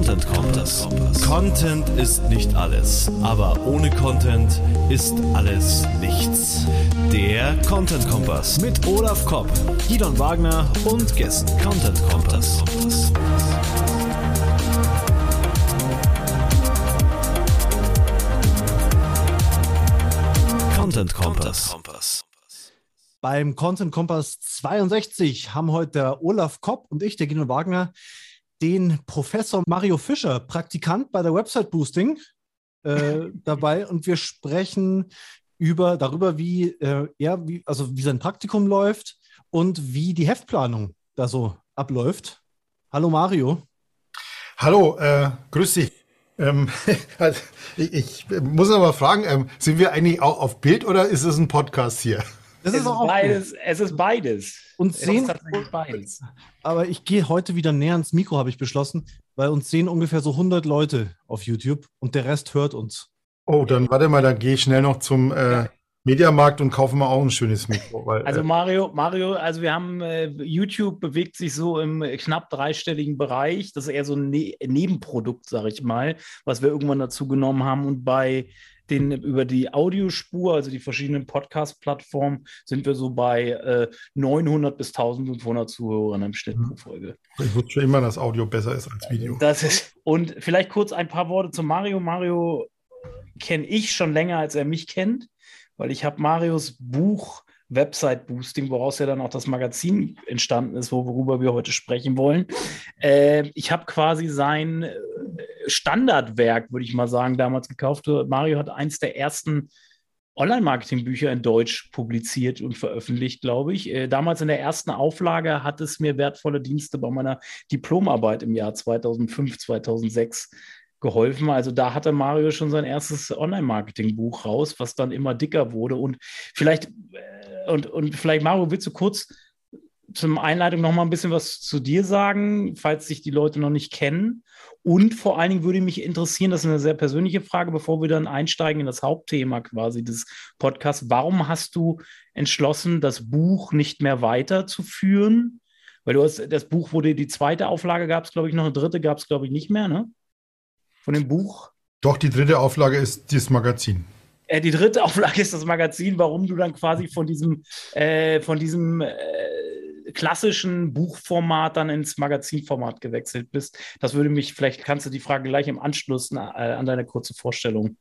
Content Kompass. Content ist nicht alles, aber ohne Content ist alles nichts. Der Content Kompass mit Olaf Kopp, Gidon Wagner und Gästen. Content Kompass. Content Kompass. Beim Content Kompass 62 haben heute Olaf Kopp und ich, der Gino Wagner, den Professor Mario Fischer, Praktikant bei der Website Boosting, äh, dabei und wir sprechen über, darüber, wie äh, er, wie, also wie sein Praktikum läuft und wie die Heftplanung da so abläuft. Hallo Mario. Hallo, äh, grüß dich. Ähm, also ich, ich, muss aber fragen, ähm, sind wir eigentlich auch auf Bild oder ist es ein Podcast hier? Das es ist, auch beides. Es ist beides. Und sehen. Aber ich gehe heute wieder näher ans Mikro, habe ich beschlossen, weil uns sehen ungefähr so 100 Leute auf YouTube und der Rest hört uns. Oh, dann warte mal, dann gehe ich schnell noch zum äh, Mediamarkt und kaufe mal auch ein schönes Mikro. Weil, also äh, Mario, Mario, also wir haben äh, YouTube bewegt sich so im knapp dreistelligen Bereich. Das ist eher so ein ne Nebenprodukt, sage ich mal, was wir irgendwann dazu genommen haben. Und bei den über die Audiospur, also die verschiedenen Podcast-Plattformen, sind wir so bei äh, 900 bis 1500 Zuhörern im Schnitt pro Folge. Ich wusste schon immer, dass Audio besser ist als Video. Das ist, und vielleicht kurz ein paar Worte zu Mario. Mario kenne ich schon länger, als er mich kennt, weil ich habe Marios Buch Website Boosting, woraus ja dann auch das Magazin entstanden ist, worüber wir heute sprechen wollen. Äh, ich habe quasi sein äh, Standardwerk, würde ich mal sagen, damals gekauft. Mario hat eins der ersten Online-Marketing-Bücher in Deutsch publiziert und veröffentlicht, glaube ich. Äh, damals in der ersten Auflage hat es mir wertvolle Dienste bei meiner Diplomarbeit im Jahr 2005, 2006 geholfen. Also da hatte Mario schon sein erstes Online-Marketing-Buch raus, was dann immer dicker wurde. Und vielleicht äh, und, und vielleicht, Mario, willst du kurz zum Einleitung noch mal ein bisschen was zu dir sagen, falls sich die Leute noch nicht kennen? Und vor allen Dingen würde mich interessieren, das ist eine sehr persönliche Frage, bevor wir dann einsteigen in das Hauptthema quasi des Podcasts. Warum hast du entschlossen, das Buch nicht mehr weiterzuführen? Weil du hast, das Buch wurde, die zweite Auflage gab es, glaube ich, noch eine dritte gab es, glaube ich, nicht mehr, ne? Von dem Buch? Doch, die dritte Auflage ist das Magazin. Äh, die dritte Auflage ist das Magazin, warum du dann quasi von diesem, äh, von diesem äh, klassischen Buchformat dann ins Magazinformat gewechselt bist. Das würde mich, vielleicht kannst du die Frage gleich im Anschluss äh, an deine kurze Vorstellung.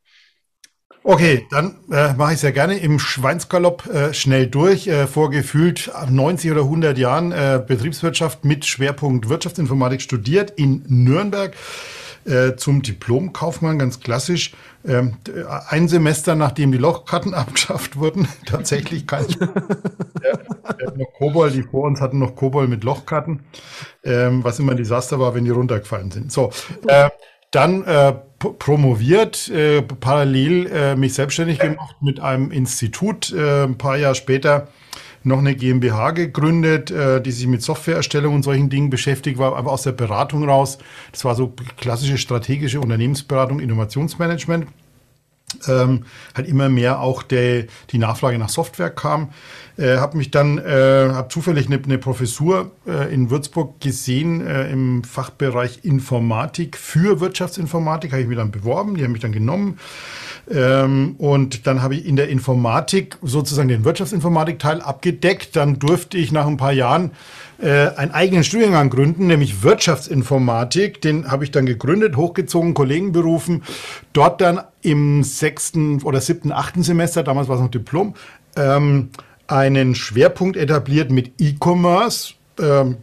Okay, dann äh, mache ich es ja gerne im Schweinsgalopp äh, schnell durch. Äh, vor gefühlt 90 oder 100 Jahren äh, Betriebswirtschaft mit Schwerpunkt Wirtschaftsinformatik studiert in Nürnberg äh, zum Diplomkaufmann, ganz klassisch. Ähm, ein Semester, nachdem die Lochkarten abgeschafft wurden, tatsächlich kein. ja, noch Kobol, die vor uns hatten noch Kobol mit Lochkarten, ähm, was immer ein Desaster war, wenn die runtergefallen sind. So, äh, dann äh, promoviert, äh, parallel äh, mich selbstständig gemacht mit einem Institut, äh, ein paar Jahre später noch eine GmbH gegründet, äh, die sich mit Softwareerstellung und solchen Dingen beschäftigt war, aber aus der Beratung raus. Das war so klassische strategische Unternehmensberatung, Innovationsmanagement. Ähm, halt immer mehr auch der, die Nachfrage nach Software kam. Äh, habe mich dann, äh, habe zufällig eine, eine Professur äh, in Würzburg gesehen äh, im Fachbereich Informatik für Wirtschaftsinformatik, habe ich mich dann beworben, die haben mich dann genommen. Ähm, und dann habe ich in der Informatik sozusagen den Wirtschaftsinformatik-Teil abgedeckt. Dann durfte ich nach ein paar Jahren äh, einen eigenen Studiengang gründen, nämlich Wirtschaftsinformatik. Den habe ich dann gegründet, hochgezogen, Kollegen berufen. Dort dann im sechsten oder siebten, achten Semester, damals war es noch Diplom, ähm, einen Schwerpunkt etabliert mit E-Commerce. Ähm,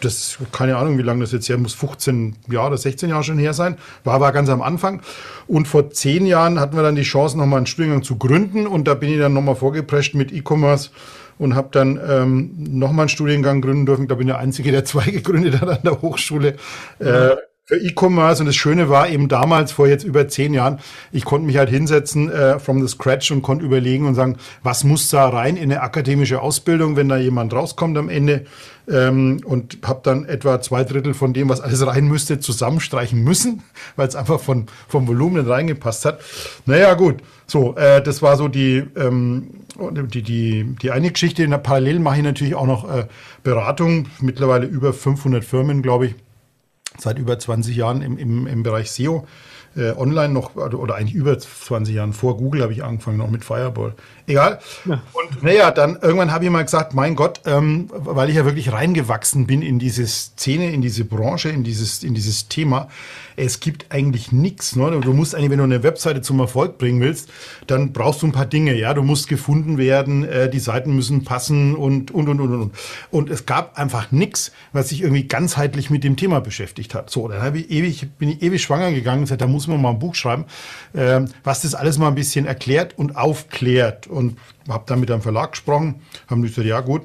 das, keine Ahnung, wie lange das jetzt her muss, 15 Jahre oder 16 Jahre schon her sein, war aber ganz am Anfang. Und vor zehn Jahren hatten wir dann die Chance, nochmal einen Studiengang zu gründen und da bin ich dann nochmal vorgeprescht mit E-Commerce und habe dann ähm, nochmal einen Studiengang gründen dürfen. Da bin ich der Einzige, der zwei gegründet hat an der Hochschule. Äh, für E-Commerce. Und das Schöne war eben damals, vor jetzt über zehn Jahren, ich konnte mich halt hinsetzen äh, from the scratch und konnte überlegen und sagen, was muss da rein in eine akademische Ausbildung, wenn da jemand rauskommt am Ende? Ähm, und habe dann etwa zwei Drittel von dem, was alles rein müsste, zusammenstreichen müssen, weil es einfach von, vom Volumen reingepasst hat. Naja, gut, so, äh, das war so die, ähm, die, die, die eine Geschichte. In der Parallel mache ich natürlich auch noch äh, Beratung, mittlerweile über 500 Firmen, glaube ich seit über 20 Jahren im, im, im Bereich SEO äh, online noch, oder eigentlich über 20 Jahren vor Google habe ich angefangen, noch mit Fireball. Egal. Ja. Und naja, dann irgendwann habe ich mal gesagt, mein Gott, ähm, weil ich ja wirklich reingewachsen bin in diese Szene, in diese Branche, in dieses, in dieses Thema, es gibt eigentlich nichts. Ne? Du musst eigentlich, wenn du eine Webseite zum Erfolg bringen willst, dann brauchst du ein paar Dinge. Ja, du musst gefunden werden, äh, die Seiten müssen passen und, und, und, und, und. Und es gab einfach nichts, was sich irgendwie ganzheitlich mit dem Thema beschäftigt hat. So, dann ich ewig, bin ich ewig schwanger gegangen und gesagt, da muss man mal ein Buch schreiben, äh, was das alles mal ein bisschen erklärt und aufklärt. Und habe dann mit einem Verlag gesprochen, haben gesagt, ja gut.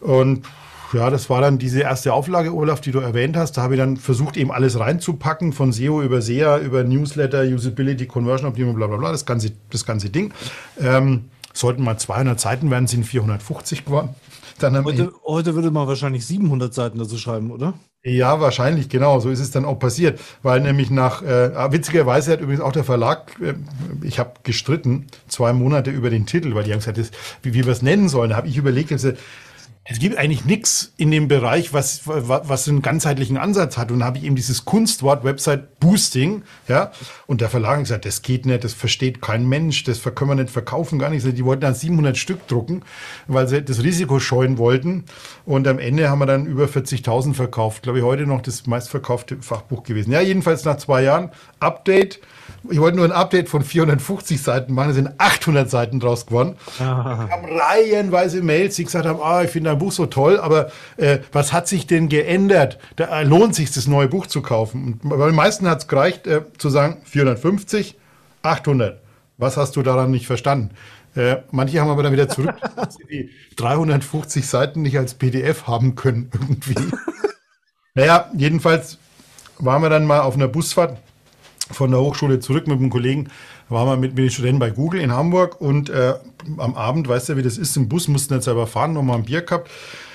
Und ja, das war dann diese erste Auflage, Olaf, die du erwähnt hast. Da habe ich dann versucht, eben alles reinzupacken, von SEO über SEA, über Newsletter, Usability, Conversion Optimierung, bla bla bla, das ganze, das ganze Ding. Ähm, sollten mal 200 Seiten werden, sind 450 geworden. Dann heute, heute würde man wahrscheinlich 700 Seiten dazu schreiben, oder? Ja, wahrscheinlich, genau. So ist es dann auch passiert. Weil nämlich nach, äh, ah, witzigerweise hat übrigens auch der Verlag, äh, ich habe gestritten, zwei Monate über den Titel, weil die haben gesagt, das, wie, wie wir es nennen sollen. Da habe ich überlegt, gesagt, es gibt eigentlich nichts in dem Bereich, was, was einen ganzheitlichen Ansatz hat. Und da habe ich eben dieses Kunstwort Website Boosting, ja. Und der Verlag hat gesagt, das geht nicht, das versteht kein Mensch, das können wir nicht verkaufen, gar nicht. Die wollten dann 700 Stück drucken, weil sie das Risiko scheuen wollten. Und am Ende haben wir dann über 40.000 verkauft. Glaube ich, heute noch das meistverkaufte Fachbuch gewesen. Ja, jedenfalls nach zwei Jahren Update ich wollte nur ein Update von 450 Seiten machen, da sind 800 Seiten draus geworden. Ah. Haben reihenweise Mails, die gesagt haben, ah, ich finde dein Buch so toll, aber äh, was hat sich denn geändert? Da äh, lohnt sich das neue Buch zu kaufen. Und bei den meisten hat es gereicht, äh, zu sagen, 450, 800. Was hast du daran nicht verstanden? Äh, manche haben aber dann wieder zurück, dass sie die 350 Seiten nicht als PDF haben können irgendwie. naja, jedenfalls waren wir dann mal auf einer Busfahrt von der Hochschule zurück mit einem Kollegen, waren wir mit, mit den Studenten bei Google in Hamburg und äh, am Abend, weißt du, wie das ist, im Bus mussten jetzt selber fahren, nochmal ein Bier gehabt.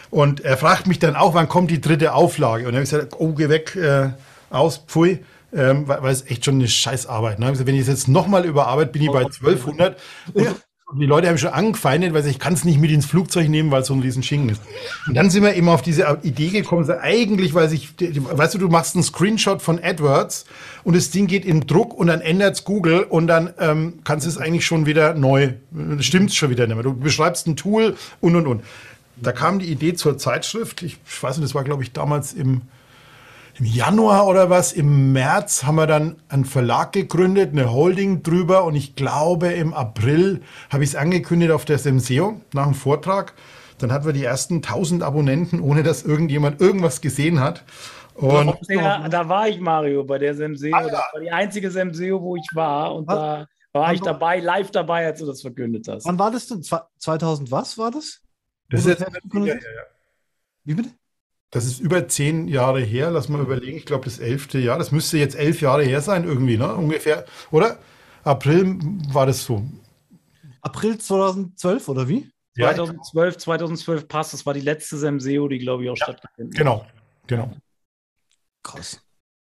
Und er fragt mich dann auch, wann kommt die dritte Auflage? Und habe ich gesagt, oh, geh weg, äh, aus, pfui. Ähm, weil, weil es echt schon eine Scheißarbeit. Ne? Wenn ich es jetzt nochmal überarbeite, bin ich bei 1200. Und. Und die Leute haben schon angefeindet, weil sie, ich kann es nicht mit ins Flugzeug nehmen, weil es so ein riesen Schinken ist. Und dann sind wir eben auf diese Idee gekommen, eigentlich, weil sich, weißt du, du machst einen Screenshot von AdWords und das Ding geht in Druck und dann ändert's Google und dann ähm, kannst du es eigentlich schon wieder neu, stimmt's schon wieder nicht mehr. Du beschreibst ein Tool und und und. Da kam die Idee zur Zeitschrift. Ich, ich weiß nicht, das war glaube ich damals im im Januar oder was, im März haben wir dann einen Verlag gegründet, eine Holding drüber und ich glaube im April habe ich es angekündigt auf der Semseo nach einem Vortrag. Dann hatten wir die ersten 1000 Abonnenten, ohne dass irgendjemand irgendwas gesehen hat. Und der, da war ich, Mario, bei der Semseo. Ah, ja. Das war die einzige Semseo, wo ich war. Und was? da war ich dabei, live dabei, als du das verkündet hast. Wann war das denn? 2000 was war das? Das ist jetzt ja, ja, ja. Wie bitte? Das ist über zehn Jahre her. Lass mal überlegen. Ich glaube, das elfte Jahr. Das müsste jetzt elf Jahre her sein, irgendwie, ne? Ungefähr. Oder? April war das so. April 2012 oder wie? 2012, 2012 passt. Das war die letzte Semseo, die, glaube ich, auch ja, stattgefunden hat. Genau, genau. Krass.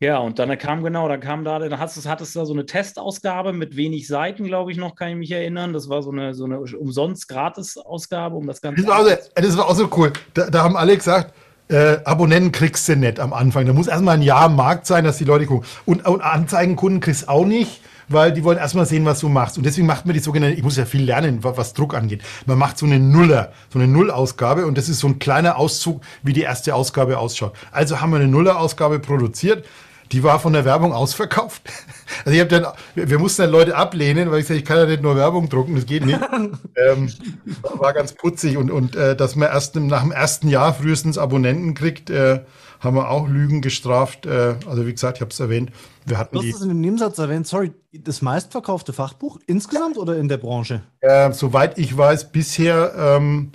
Ja, und dann kam genau, dann kam da, dann hattest, hattest du da so eine Testausgabe mit wenig Seiten, glaube ich noch, kann ich mich erinnern. Das war so eine, so eine umsonst Gratis-Ausgabe, um das Ganze. Das war, auch, das war auch so cool. Da, da haben alle gesagt, äh, Abonnenten kriegst du nicht am Anfang. Da muss erstmal ein Jahr am Markt sein, dass die Leute gucken. Und, und Anzeigenkunden kriegst du auch nicht, weil die wollen erstmal sehen, was du machst. Und deswegen macht man die sogenannte, ich muss ja viel lernen, was, was Druck angeht. Man macht so eine Nuller, so eine Nullausgabe und das ist so ein kleiner Auszug, wie die erste Ausgabe ausschaut. Also haben wir eine Nullerausgabe produziert die war von der Werbung ausverkauft. Also ich habe dann, wir mussten dann Leute ablehnen, weil ich sage, ich kann ja nicht nur Werbung drucken, das geht nicht. ähm, war ganz putzig und, und äh, dass man erst nach dem ersten Jahr frühestens Abonnenten kriegt, äh, haben wir auch Lügen gestraft. Äh, also wie gesagt, ich habe es erwähnt. Wir hatten du hast es in dem Nebensatz erwähnt, sorry, das meistverkaufte Fachbuch insgesamt oder in der Branche? Äh, soweit ich weiß, bisher ähm,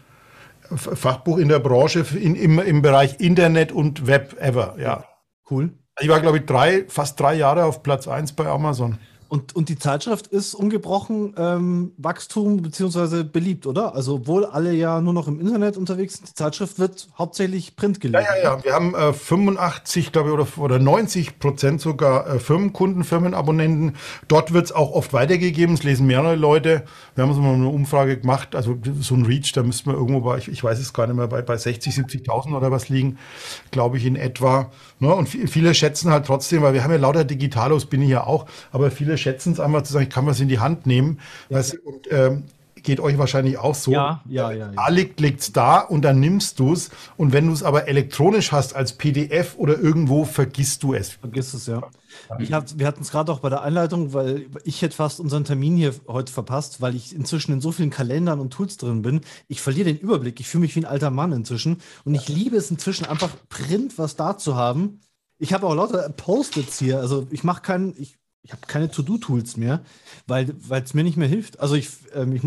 Fachbuch in der Branche in, im, im Bereich Internet und Web ever, ja. Cool. Ich war, glaube ich, drei, fast drei Jahre auf Platz 1 bei Amazon. Und, und die Zeitschrift ist ungebrochen ähm, Wachstum bzw. beliebt, oder? Also, obwohl alle ja nur noch im Internet unterwegs sind, die Zeitschrift wird hauptsächlich Print gelesen. Ja, ja, ja. Wir haben äh, 85, glaube ich, oder, oder 90 Prozent sogar äh, Firmenkunden, Firmenabonnenten. Dort wird es auch oft weitergegeben. Es lesen mehrere Leute. Wir haben uns mal eine Umfrage gemacht. Also, so ein Reach, da müssten wir irgendwo bei, ich, ich weiß es gar nicht mehr, bei, bei 60, 70.000 oder was liegen, glaube ich, in etwa. Ne? Und viele schätzen halt trotzdem, weil wir haben ja lauter Digitalos, bin ich ja auch, aber viele schätzen es einfach zu sagen, ich kann was in die Hand nehmen. Ja. Weißt, und ähm, geht euch wahrscheinlich auch so. Ja, ja, ja. ja. Da liegt es da und dann nimmst du es. Und wenn du es aber elektronisch hast als PDF oder irgendwo, vergisst du es. Vergiss es, ja. Hab, wir hatten es gerade auch bei der Einleitung, weil ich hätte fast unseren Termin hier heute verpasst, weil ich inzwischen in so vielen Kalendern und Tools drin bin. Ich verliere den Überblick. Ich fühle mich wie ein alter Mann inzwischen. Und ich liebe es inzwischen einfach Print, was da zu haben. Ich habe auch lauter Post-its hier. Also ich mache keinen, ich, ich habe keine To-Do-Tools mehr, weil es mir nicht mehr hilft. Also ich, ähm, ich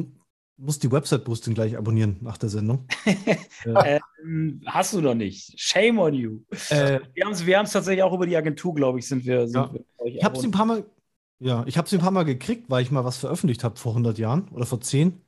muss die Website-Boosting gleich abonnieren nach der Sendung. ähm, hast du noch nicht. Shame on you. Äh, wir haben es wir tatsächlich auch über die Agentur, glaube ich, sind wir. Sind ja. wir ich habe es ein paar Mal. Ja, ich habe es ein paar Mal gekriegt, weil ich mal was veröffentlicht habe vor 100 Jahren oder vor 10.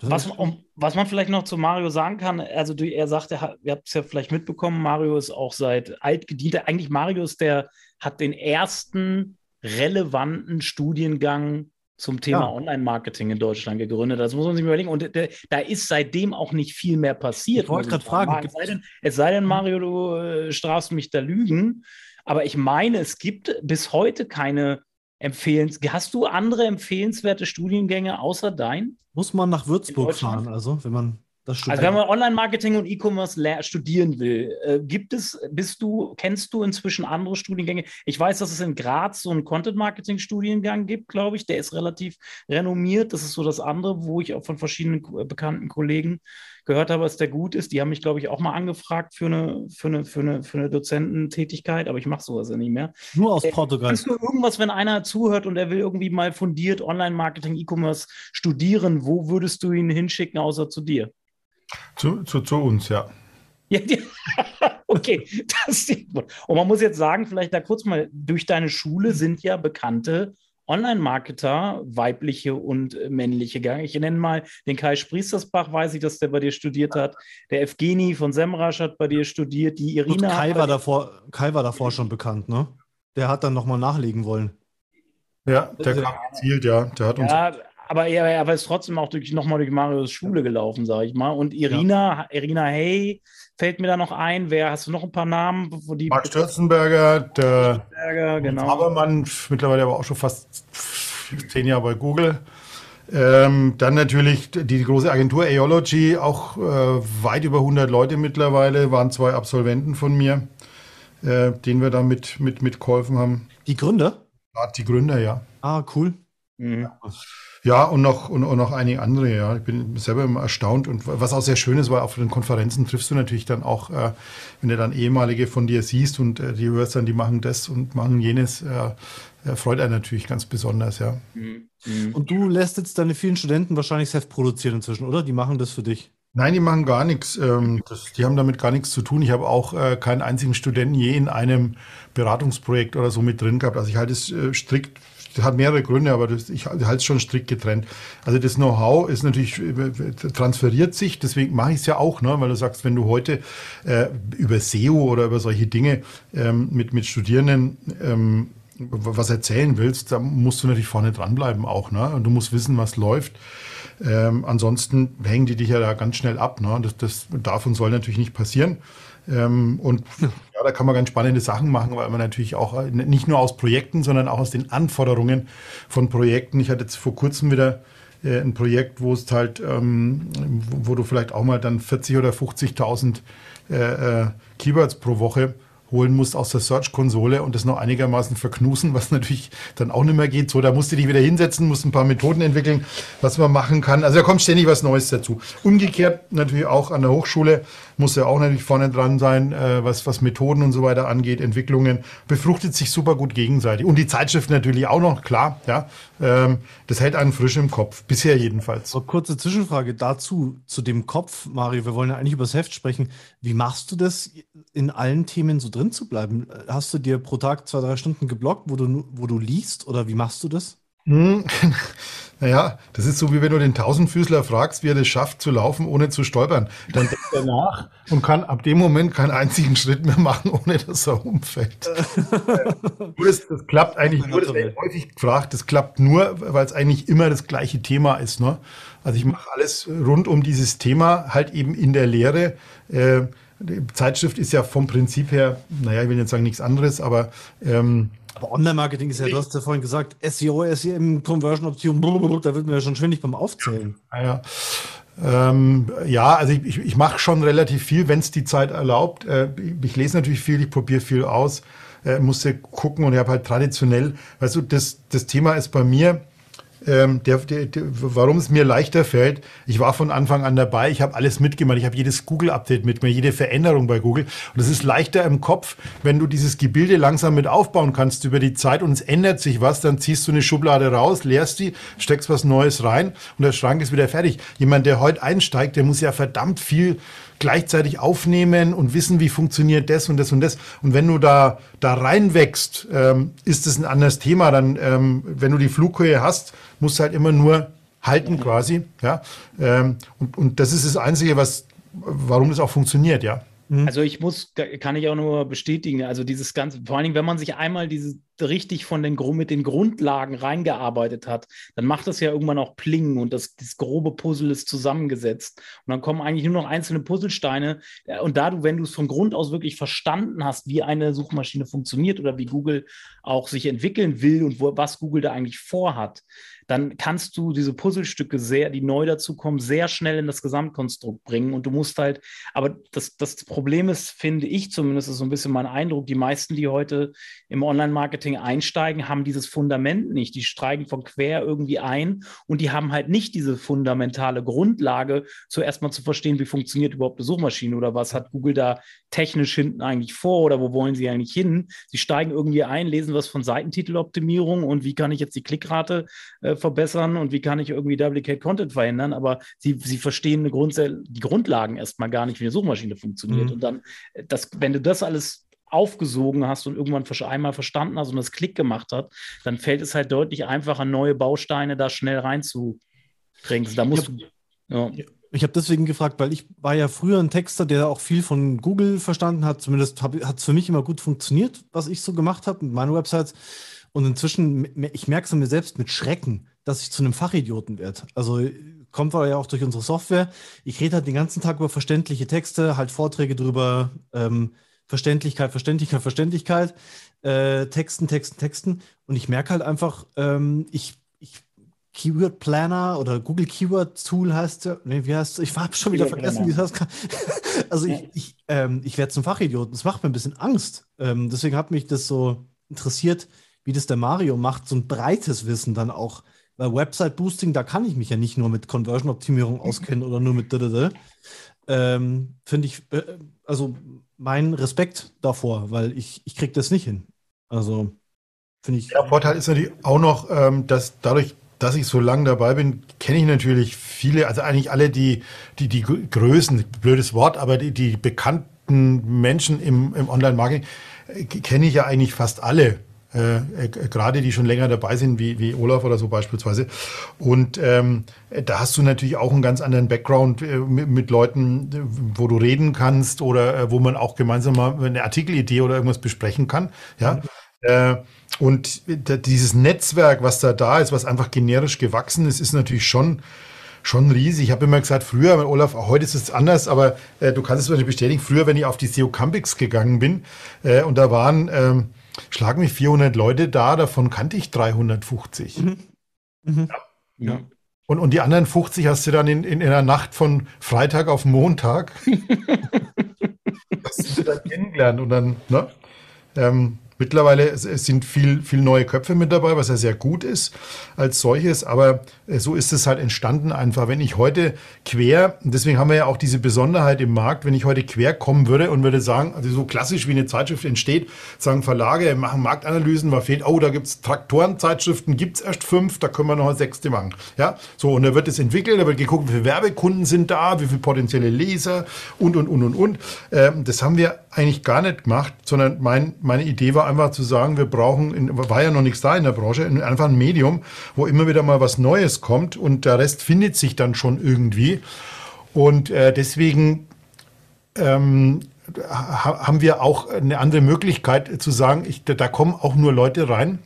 Was, um, was man vielleicht noch zu Mario sagen kann, also du, er sagt, er ihr habt es ja vielleicht mitbekommen, Mario ist auch seit alt gedient. Eigentlich Mario ist der, hat den ersten relevanten Studiengang zum Thema ja. Online-Marketing in Deutschland gegründet. Das muss man sich überlegen. Und da ist seitdem auch nicht viel mehr passiert. Ich wollte gerade fragen. Es sei, denn, es sei denn, Mario, du äh, strafst mich da Lügen. Aber ich meine, es gibt bis heute keine empfehlens. Hast du andere empfehlenswerte Studiengänge außer dein? Muss man nach Würzburg fahren, also wenn man also wenn man Online-Marketing und E-Commerce studieren will, äh, gibt es, bist du, kennst du inzwischen andere Studiengänge? Ich weiß, dass es in Graz so einen Content-Marketing-Studiengang gibt, glaube ich. Der ist relativ renommiert. Das ist so das andere, wo ich auch von verschiedenen bekannten Kollegen gehört habe, dass der gut ist. Die haben mich, glaube ich, auch mal angefragt für eine, für eine, für eine, für eine Dozententätigkeit, aber ich mache sowas ja nicht mehr. Nur aus äh, Portugal. Kannst du irgendwas, wenn einer zuhört und er will irgendwie mal fundiert Online-Marketing, E-Commerce studieren, wo würdest du ihn hinschicken, außer zu dir? Zu, zu, zu uns, ja. ja okay, das Und man muss jetzt sagen, vielleicht da kurz mal, durch deine Schule sind ja bekannte Online-Marketer, weibliche und männliche gegangen. Ich nenne mal den Kai Spriestersbach, weiß ich, dass der bei dir studiert hat. Der Evgeni von Semrasch hat bei dir studiert. Die Irina. Gut, Kai, war davor, Kai war davor schon bekannt, ne? Der hat dann nochmal nachlegen wollen. Ja, der kam gezielt, ja. Der hat uns. Ja, aber er, er ist trotzdem auch durch, nochmal durch Marios Schule gelaufen, sage ich mal. Und Irina, ja. Irina Hey fällt mir da noch ein. Wer hast du noch ein paar Namen? Wo die Marc Stürzenberger, der Stürzenberger, genau. Habermann, mittlerweile aber auch schon fast zehn Jahre bei Google. Ähm, dann natürlich die große Agentur Aeology, auch äh, weit über 100 Leute mittlerweile, waren zwei Absolventen von mir, äh, denen wir da mit, mit, mitgeholfen haben. Die Gründer? Ja, die Gründer, ja. Ah, cool. Mhm. Ja, und noch, und, und noch einige andere, ja. Ich bin selber immer erstaunt. Und was auch sehr schön ist, weil auf den Konferenzen triffst du natürlich dann auch, äh, wenn du dann ehemalige von dir siehst und äh, die hörst dann, die machen das und machen jenes, äh, freut einen natürlich ganz besonders, ja. Mhm. mhm. Und du lässt jetzt deine vielen Studenten wahrscheinlich selbst produzieren inzwischen, oder? Die machen das für dich. Nein, die machen gar nichts. Ähm, das, die haben damit gar nichts zu tun. Ich habe auch äh, keinen einzigen Studenten je in einem Beratungsprojekt oder so mit drin gehabt. Also ich halte es äh, strikt das hat mehrere Gründe, aber das, ich halte es schon strikt getrennt. Also das Know-how ist natürlich, transferiert sich, deswegen mache ich es ja auch, ne? weil du sagst, wenn du heute äh, über SEO oder über solche Dinge ähm, mit, mit Studierenden ähm, was erzählen willst, da musst du natürlich vorne dranbleiben auch. Ne? Und du musst wissen, was läuft. Ähm, ansonsten hängen die dich ja da ganz schnell ab. Ne? Das, das darf und soll natürlich nicht passieren. Ähm, und ja, da kann man ganz spannende Sachen machen, weil man natürlich auch äh, nicht nur aus Projekten, sondern auch aus den Anforderungen von Projekten. Ich hatte jetzt vor kurzem wieder äh, ein Projekt, wo es halt, ähm, wo, wo, du vielleicht auch mal dann 40 oder 50.000 äh, äh, Keywords pro Woche holen musst aus der Search-Konsole und das noch einigermaßen verknusen, was natürlich dann auch nicht mehr geht. So, da musst du dich wieder hinsetzen, musst ein paar Methoden entwickeln, was man machen kann. Also da kommt ständig was Neues dazu. Umgekehrt natürlich auch an der Hochschule muss ja auch natürlich vorne dran sein, äh, was, was Methoden und so weiter angeht, Entwicklungen. Befruchtet sich super gut gegenseitig. Und die Zeitschrift natürlich auch noch, klar, ja. Ähm, das hält einen frisch im Kopf, bisher jedenfalls. So, kurze Zwischenfrage dazu, zu dem Kopf, Mario. Wir wollen ja eigentlich über das Heft sprechen. Wie machst du das, in allen Themen so drin zu bleiben? Hast du dir pro Tag zwei, drei Stunden geblockt, wo du, wo du liest oder wie machst du das? Naja, das ist so, wie wenn du den Tausendfüßler fragst, wie er das schafft, zu laufen, ohne zu stolpern. Dann denkt er nach und kann ab dem Moment keinen einzigen Schritt mehr machen, ohne dass er umfällt. das, das, klappt eigentlich nur, das wird häufig gefragt, das klappt nur, weil es eigentlich immer das gleiche Thema ist. Ne? Also ich mache alles rund um dieses Thema, halt eben in der Lehre. Äh, die Zeitschrift ist ja vom Prinzip her, naja, ich will jetzt sagen nichts anderes, aber ähm, aber Online-Marketing ist ja, du hast ja vorhin gesagt, SEO, SEM, Conversion Option, da wird mir ja schon schwindig beim Aufzählen. Ja, ja. Ähm, ja, also ich, ich, ich mache schon relativ viel, wenn es die Zeit erlaubt. Äh, ich, ich, lese natürlich viel, ich probiere viel aus, äh, musste gucken und ich habe halt traditionell, weißt du, das, das Thema ist bei mir, ähm, der, der, der, warum es mir leichter fällt. Ich war von Anfang an dabei, ich habe alles mitgemacht, ich habe jedes Google-Update mitgemacht, jede Veränderung bei Google. Und es ist leichter im Kopf, wenn du dieses Gebilde langsam mit aufbauen kannst über die Zeit und es ändert sich was, dann ziehst du eine Schublade raus, leerst die, steckst was Neues rein und der Schrank ist wieder fertig. Jemand, der heute einsteigt, der muss ja verdammt viel gleichzeitig aufnehmen und wissen, wie funktioniert das und das und das. Und wenn du da, da reinwächst, ähm, ist es ein anderes Thema. Dann, ähm, wenn du die Flughöhe hast, musst du halt immer nur halten quasi. Ja? Ähm, und, und das ist das Einzige, was, warum das auch funktioniert, ja. Mhm. Also ich muss, kann ich auch nur bestätigen, also dieses Ganze, vor allen Dingen, wenn man sich einmal diese richtig von den mit den Grundlagen reingearbeitet hat, dann macht das ja irgendwann auch Plingen und das, das grobe Puzzle ist zusammengesetzt. Und dann kommen eigentlich nur noch einzelne Puzzlesteine. Und da du, wenn du es von Grund aus wirklich verstanden hast, wie eine Suchmaschine funktioniert oder wie Google auch sich entwickeln will und wo, was Google da eigentlich vorhat, dann kannst du diese Puzzlestücke sehr, die neu dazukommen, sehr schnell in das Gesamtkonstrukt bringen. Und du musst halt, aber das, das Problem ist, finde ich zumindest, ist so ein bisschen mein Eindruck, die meisten, die heute im Online-Marketing einsteigen, haben dieses Fundament nicht. Die steigen von quer irgendwie ein und die haben halt nicht diese fundamentale Grundlage, zuerst mal zu verstehen, wie funktioniert überhaupt eine Suchmaschine oder was hat Google da technisch hinten eigentlich vor oder wo wollen sie eigentlich hin. Sie steigen irgendwie ein, lesen was von Seitentiteloptimierung und wie kann ich jetzt die Klickrate äh, verbessern und wie kann ich irgendwie Duplicate Content verhindern, aber sie, sie verstehen Grund, die Grundlagen erstmal gar nicht, wie eine Suchmaschine funktioniert. Mhm. Und dann, äh, das, wenn du das alles aufgesogen hast und irgendwann einmal verstanden hast und das Klick gemacht hat, dann fällt es halt deutlich einfacher, neue Bausteine da schnell reinzubringen. Da musst du. Ja. Ich habe deswegen gefragt, weil ich war ja früher ein Texter, der auch viel von Google verstanden hat. Zumindest hat es für mich immer gut funktioniert, was ich so gemacht habe mit meinen Websites. Und inzwischen, ich merke es an mir selbst mit Schrecken, dass ich zu einem Fachidioten werde. Also kommt aber ja auch durch unsere Software. Ich rede halt den ganzen Tag über verständliche Texte, halt Vorträge drüber, ähm, Verständlichkeit, Verständlichkeit, Verständlichkeit, äh, Texten, Texten, Texten. Und ich merke halt einfach, ähm, ich, ich Keyword Planner oder Google Keyword Tool heißt der, nee, wie heißt Ich habe schon wieder vergessen, wie es heißt. also ich, ich, ähm, ich werde zum Fachidioten. Das macht mir ein bisschen Angst. Ähm, deswegen hat mich das so interessiert, wie das der Mario macht, so ein breites Wissen dann auch. Weil Website-Boosting, da kann ich mich ja nicht nur mit Conversion-Optimierung auskennen oder nur mit. Ähm, Finde ich, äh, also mein Respekt davor, weil ich, ich kriege das nicht hin. Also finde ich. Der Vorteil ist natürlich auch noch, ähm, dass dadurch, dass ich so lange dabei bin, kenne ich natürlich viele, also eigentlich alle die, die, die Größen, blödes Wort, aber die, die bekannten Menschen im, im Online-Marketing äh, kenne ich ja eigentlich fast alle äh, äh, gerade die schon länger dabei sind, wie, wie Olaf oder so beispielsweise. Und ähm, da hast du natürlich auch einen ganz anderen Background äh, mit, mit, Leuten, wo du reden kannst oder äh, wo man auch gemeinsam mal eine Artikelidee oder irgendwas besprechen kann. Ja. Mhm. Äh, und dieses Netzwerk, was da da ist, was einfach generisch gewachsen ist, ist natürlich schon schon riesig. Ich habe immer gesagt, früher, Olaf, heute ist es anders, aber äh, du kannst es mir bestätigen, früher, wenn ich auf die SEO Campix gegangen bin äh, und da waren ähm, schlagen mich 400 Leute da, davon kannte ich 350. Mhm. Mhm. Ja. ja. Und, und die anderen 50 hast du dann in, in, in einer Nacht von Freitag auf Montag. hast du dann kennengelernt und dann, ne? Ähm, Mittlerweile sind viel, viel neue Köpfe mit dabei, was ja sehr gut ist als solches, aber äh, so ist es halt entstanden einfach. Wenn ich heute quer, deswegen haben wir ja auch diese Besonderheit im Markt, wenn ich heute quer kommen würde und würde sagen, also so klassisch wie eine Zeitschrift entsteht, sagen Verlage, machen Marktanalysen, was fehlt, oh, da gibt es Traktorenzeitschriften, gibt es erst fünf, da können wir noch eine sechste machen. Ja, so, und da wird es entwickelt, da wird geguckt, wie viele Werbekunden sind da, wie viele potenzielle Leser und, und, und, und, und. Ähm, das haben wir eigentlich gar nicht gemacht, sondern mein, meine Idee war einfach zu sagen, wir brauchen, in, war ja noch nichts da in der Branche, einfach ein Medium, wo immer wieder mal was Neues kommt und der Rest findet sich dann schon irgendwie. Und äh, deswegen ähm, haben wir auch eine andere Möglichkeit zu sagen, ich, da kommen auch nur Leute rein,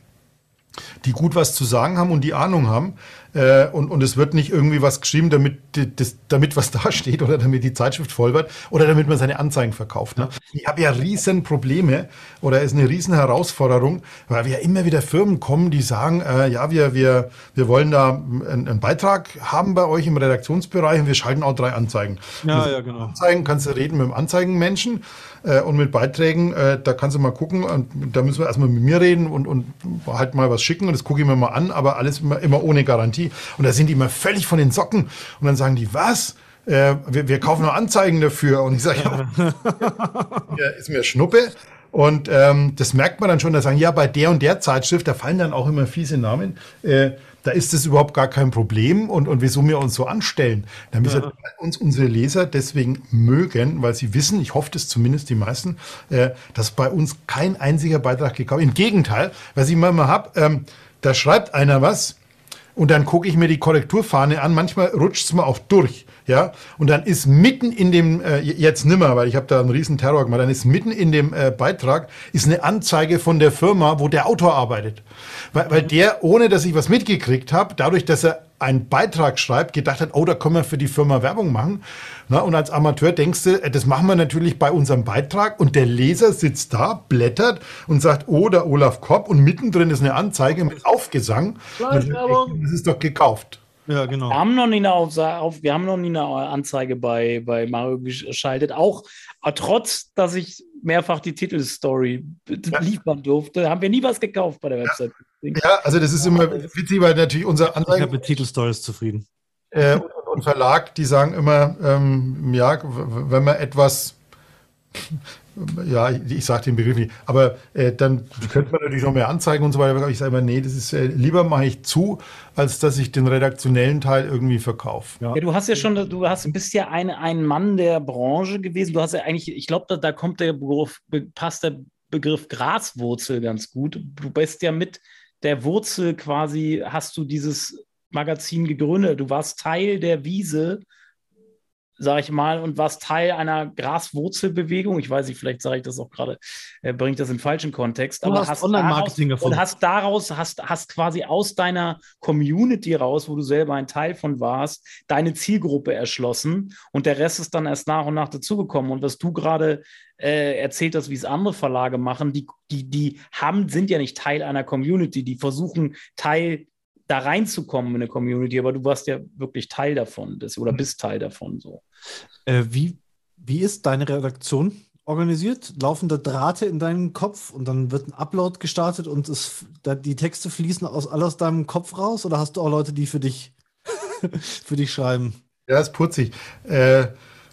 die gut was zu sagen haben und die Ahnung haben. Äh, und, und es wird nicht irgendwie was geschrieben, damit, das, damit was da steht oder damit die Zeitschrift voll wird oder damit man seine Anzeigen verkauft. Ne? Ich habe ja riesen Probleme oder ist eine riesen Herausforderung, weil wir ja immer wieder Firmen kommen, die sagen, äh, ja, wir, wir, wir wollen da einen, einen, Beitrag haben bei euch im Redaktionsbereich und wir schalten auch drei Anzeigen. Ja, ja, genau. Anzeigen kannst du reden mit dem Anzeigenmenschen äh, und mit Beiträgen, äh, da kannst du mal gucken und da müssen wir erstmal mit mir reden und, und halt mal was schicken und das gucke ich mir mal an, aber alles immer, immer ohne Garantie. Und da sind die immer völlig von den Socken und dann sagen die, was? Äh, wir, wir, kaufen nur Anzeigen dafür. Und ich sage, ja, ist mir Schnuppe. Und ähm, das merkt man dann schon, da sagen, ja, bei der und der Zeitschrift, da fallen dann auch immer fiese Namen. Äh, da ist das überhaupt gar kein Problem und, und wieso wir uns so anstellen. Da müssen ja. uns unsere Leser deswegen mögen, weil sie wissen, ich hoffe das zumindest die meisten, äh, dass bei uns kein einziger Beitrag gekauft Im Gegenteil, was ich immer habe, ähm, da schreibt einer was und dann gucke ich mir die Korrekturfahne an. Manchmal rutscht es mir auch durch. Ja, und dann ist mitten in dem, äh, jetzt nimmer, weil ich habe da einen riesen Terror gemacht, dann ist mitten in dem äh, Beitrag ist eine Anzeige von der Firma, wo der Autor arbeitet. Weil, weil der, ohne dass ich was mitgekriegt habe, dadurch, dass er einen Beitrag schreibt, gedacht hat, oh, da können wir für die Firma Werbung machen. Na, und als Amateur denkst du, äh, das machen wir natürlich bei unserem Beitrag und der Leser sitzt da, blättert und sagt, oh, der Olaf Kopp und mittendrin ist eine Anzeige mit Aufgesang. Das ist doch gekauft. Ja, genau. Wir haben noch nie eine, auf, wir haben noch nie eine Anzeige bei, bei Mario geschaltet. Auch äh, trotz, dass ich mehrfach die Titelstory ja. liefern durfte, haben wir nie was gekauft bei der Website. Ja, also das ist immer witzig, weil natürlich unser Anzeigen. Ich bin mit Titelstories zufrieden. Äh, und, und, Verlag, die sagen immer, ähm, ja, wenn man etwas ja, ich sage den Begriff nicht, aber äh, dann könnte man natürlich noch mehr anzeigen und so weiter. Aber ich sage immer, nee, das ist äh, lieber mache ich zu, als dass ich den redaktionellen Teil irgendwie verkaufe. Ja. ja. du hast ja schon, du hast, bist ja ein, ein Mann der Branche gewesen. Du hast ja eigentlich, ich glaube, da, da kommt der Begriff, passt der Begriff Graswurzel ganz gut. Du bist ja mit der Wurzel quasi, hast du dieses Magazin gegründet. Du warst Teil der Wiese sage ich mal, und warst Teil einer Graswurzelbewegung. Ich weiß nicht, vielleicht sage ich das auch gerade, äh, bringt das in falschen Kontext. Du aber hast, hast Online-Marketing gefunden. Und hast daraus, hast, hast quasi aus deiner Community raus, wo du selber ein Teil von warst, deine Zielgruppe erschlossen und der Rest ist dann erst nach und nach dazugekommen. Und was du gerade äh, erzählt hast, wie es andere Verlage machen, die, die, die haben, sind ja nicht Teil einer Community, die versuchen Teil da reinzukommen in eine Community, aber du warst ja wirklich Teil davon das, oder mhm. bist Teil davon so. Äh, wie, wie ist deine Redaktion organisiert? Laufen da Drahte in deinem Kopf und dann wird ein Upload gestartet und es, da, die Texte fließen aus, alle aus deinem Kopf raus oder hast du auch Leute, die für dich, für dich schreiben? Ja, ist putzig. Äh,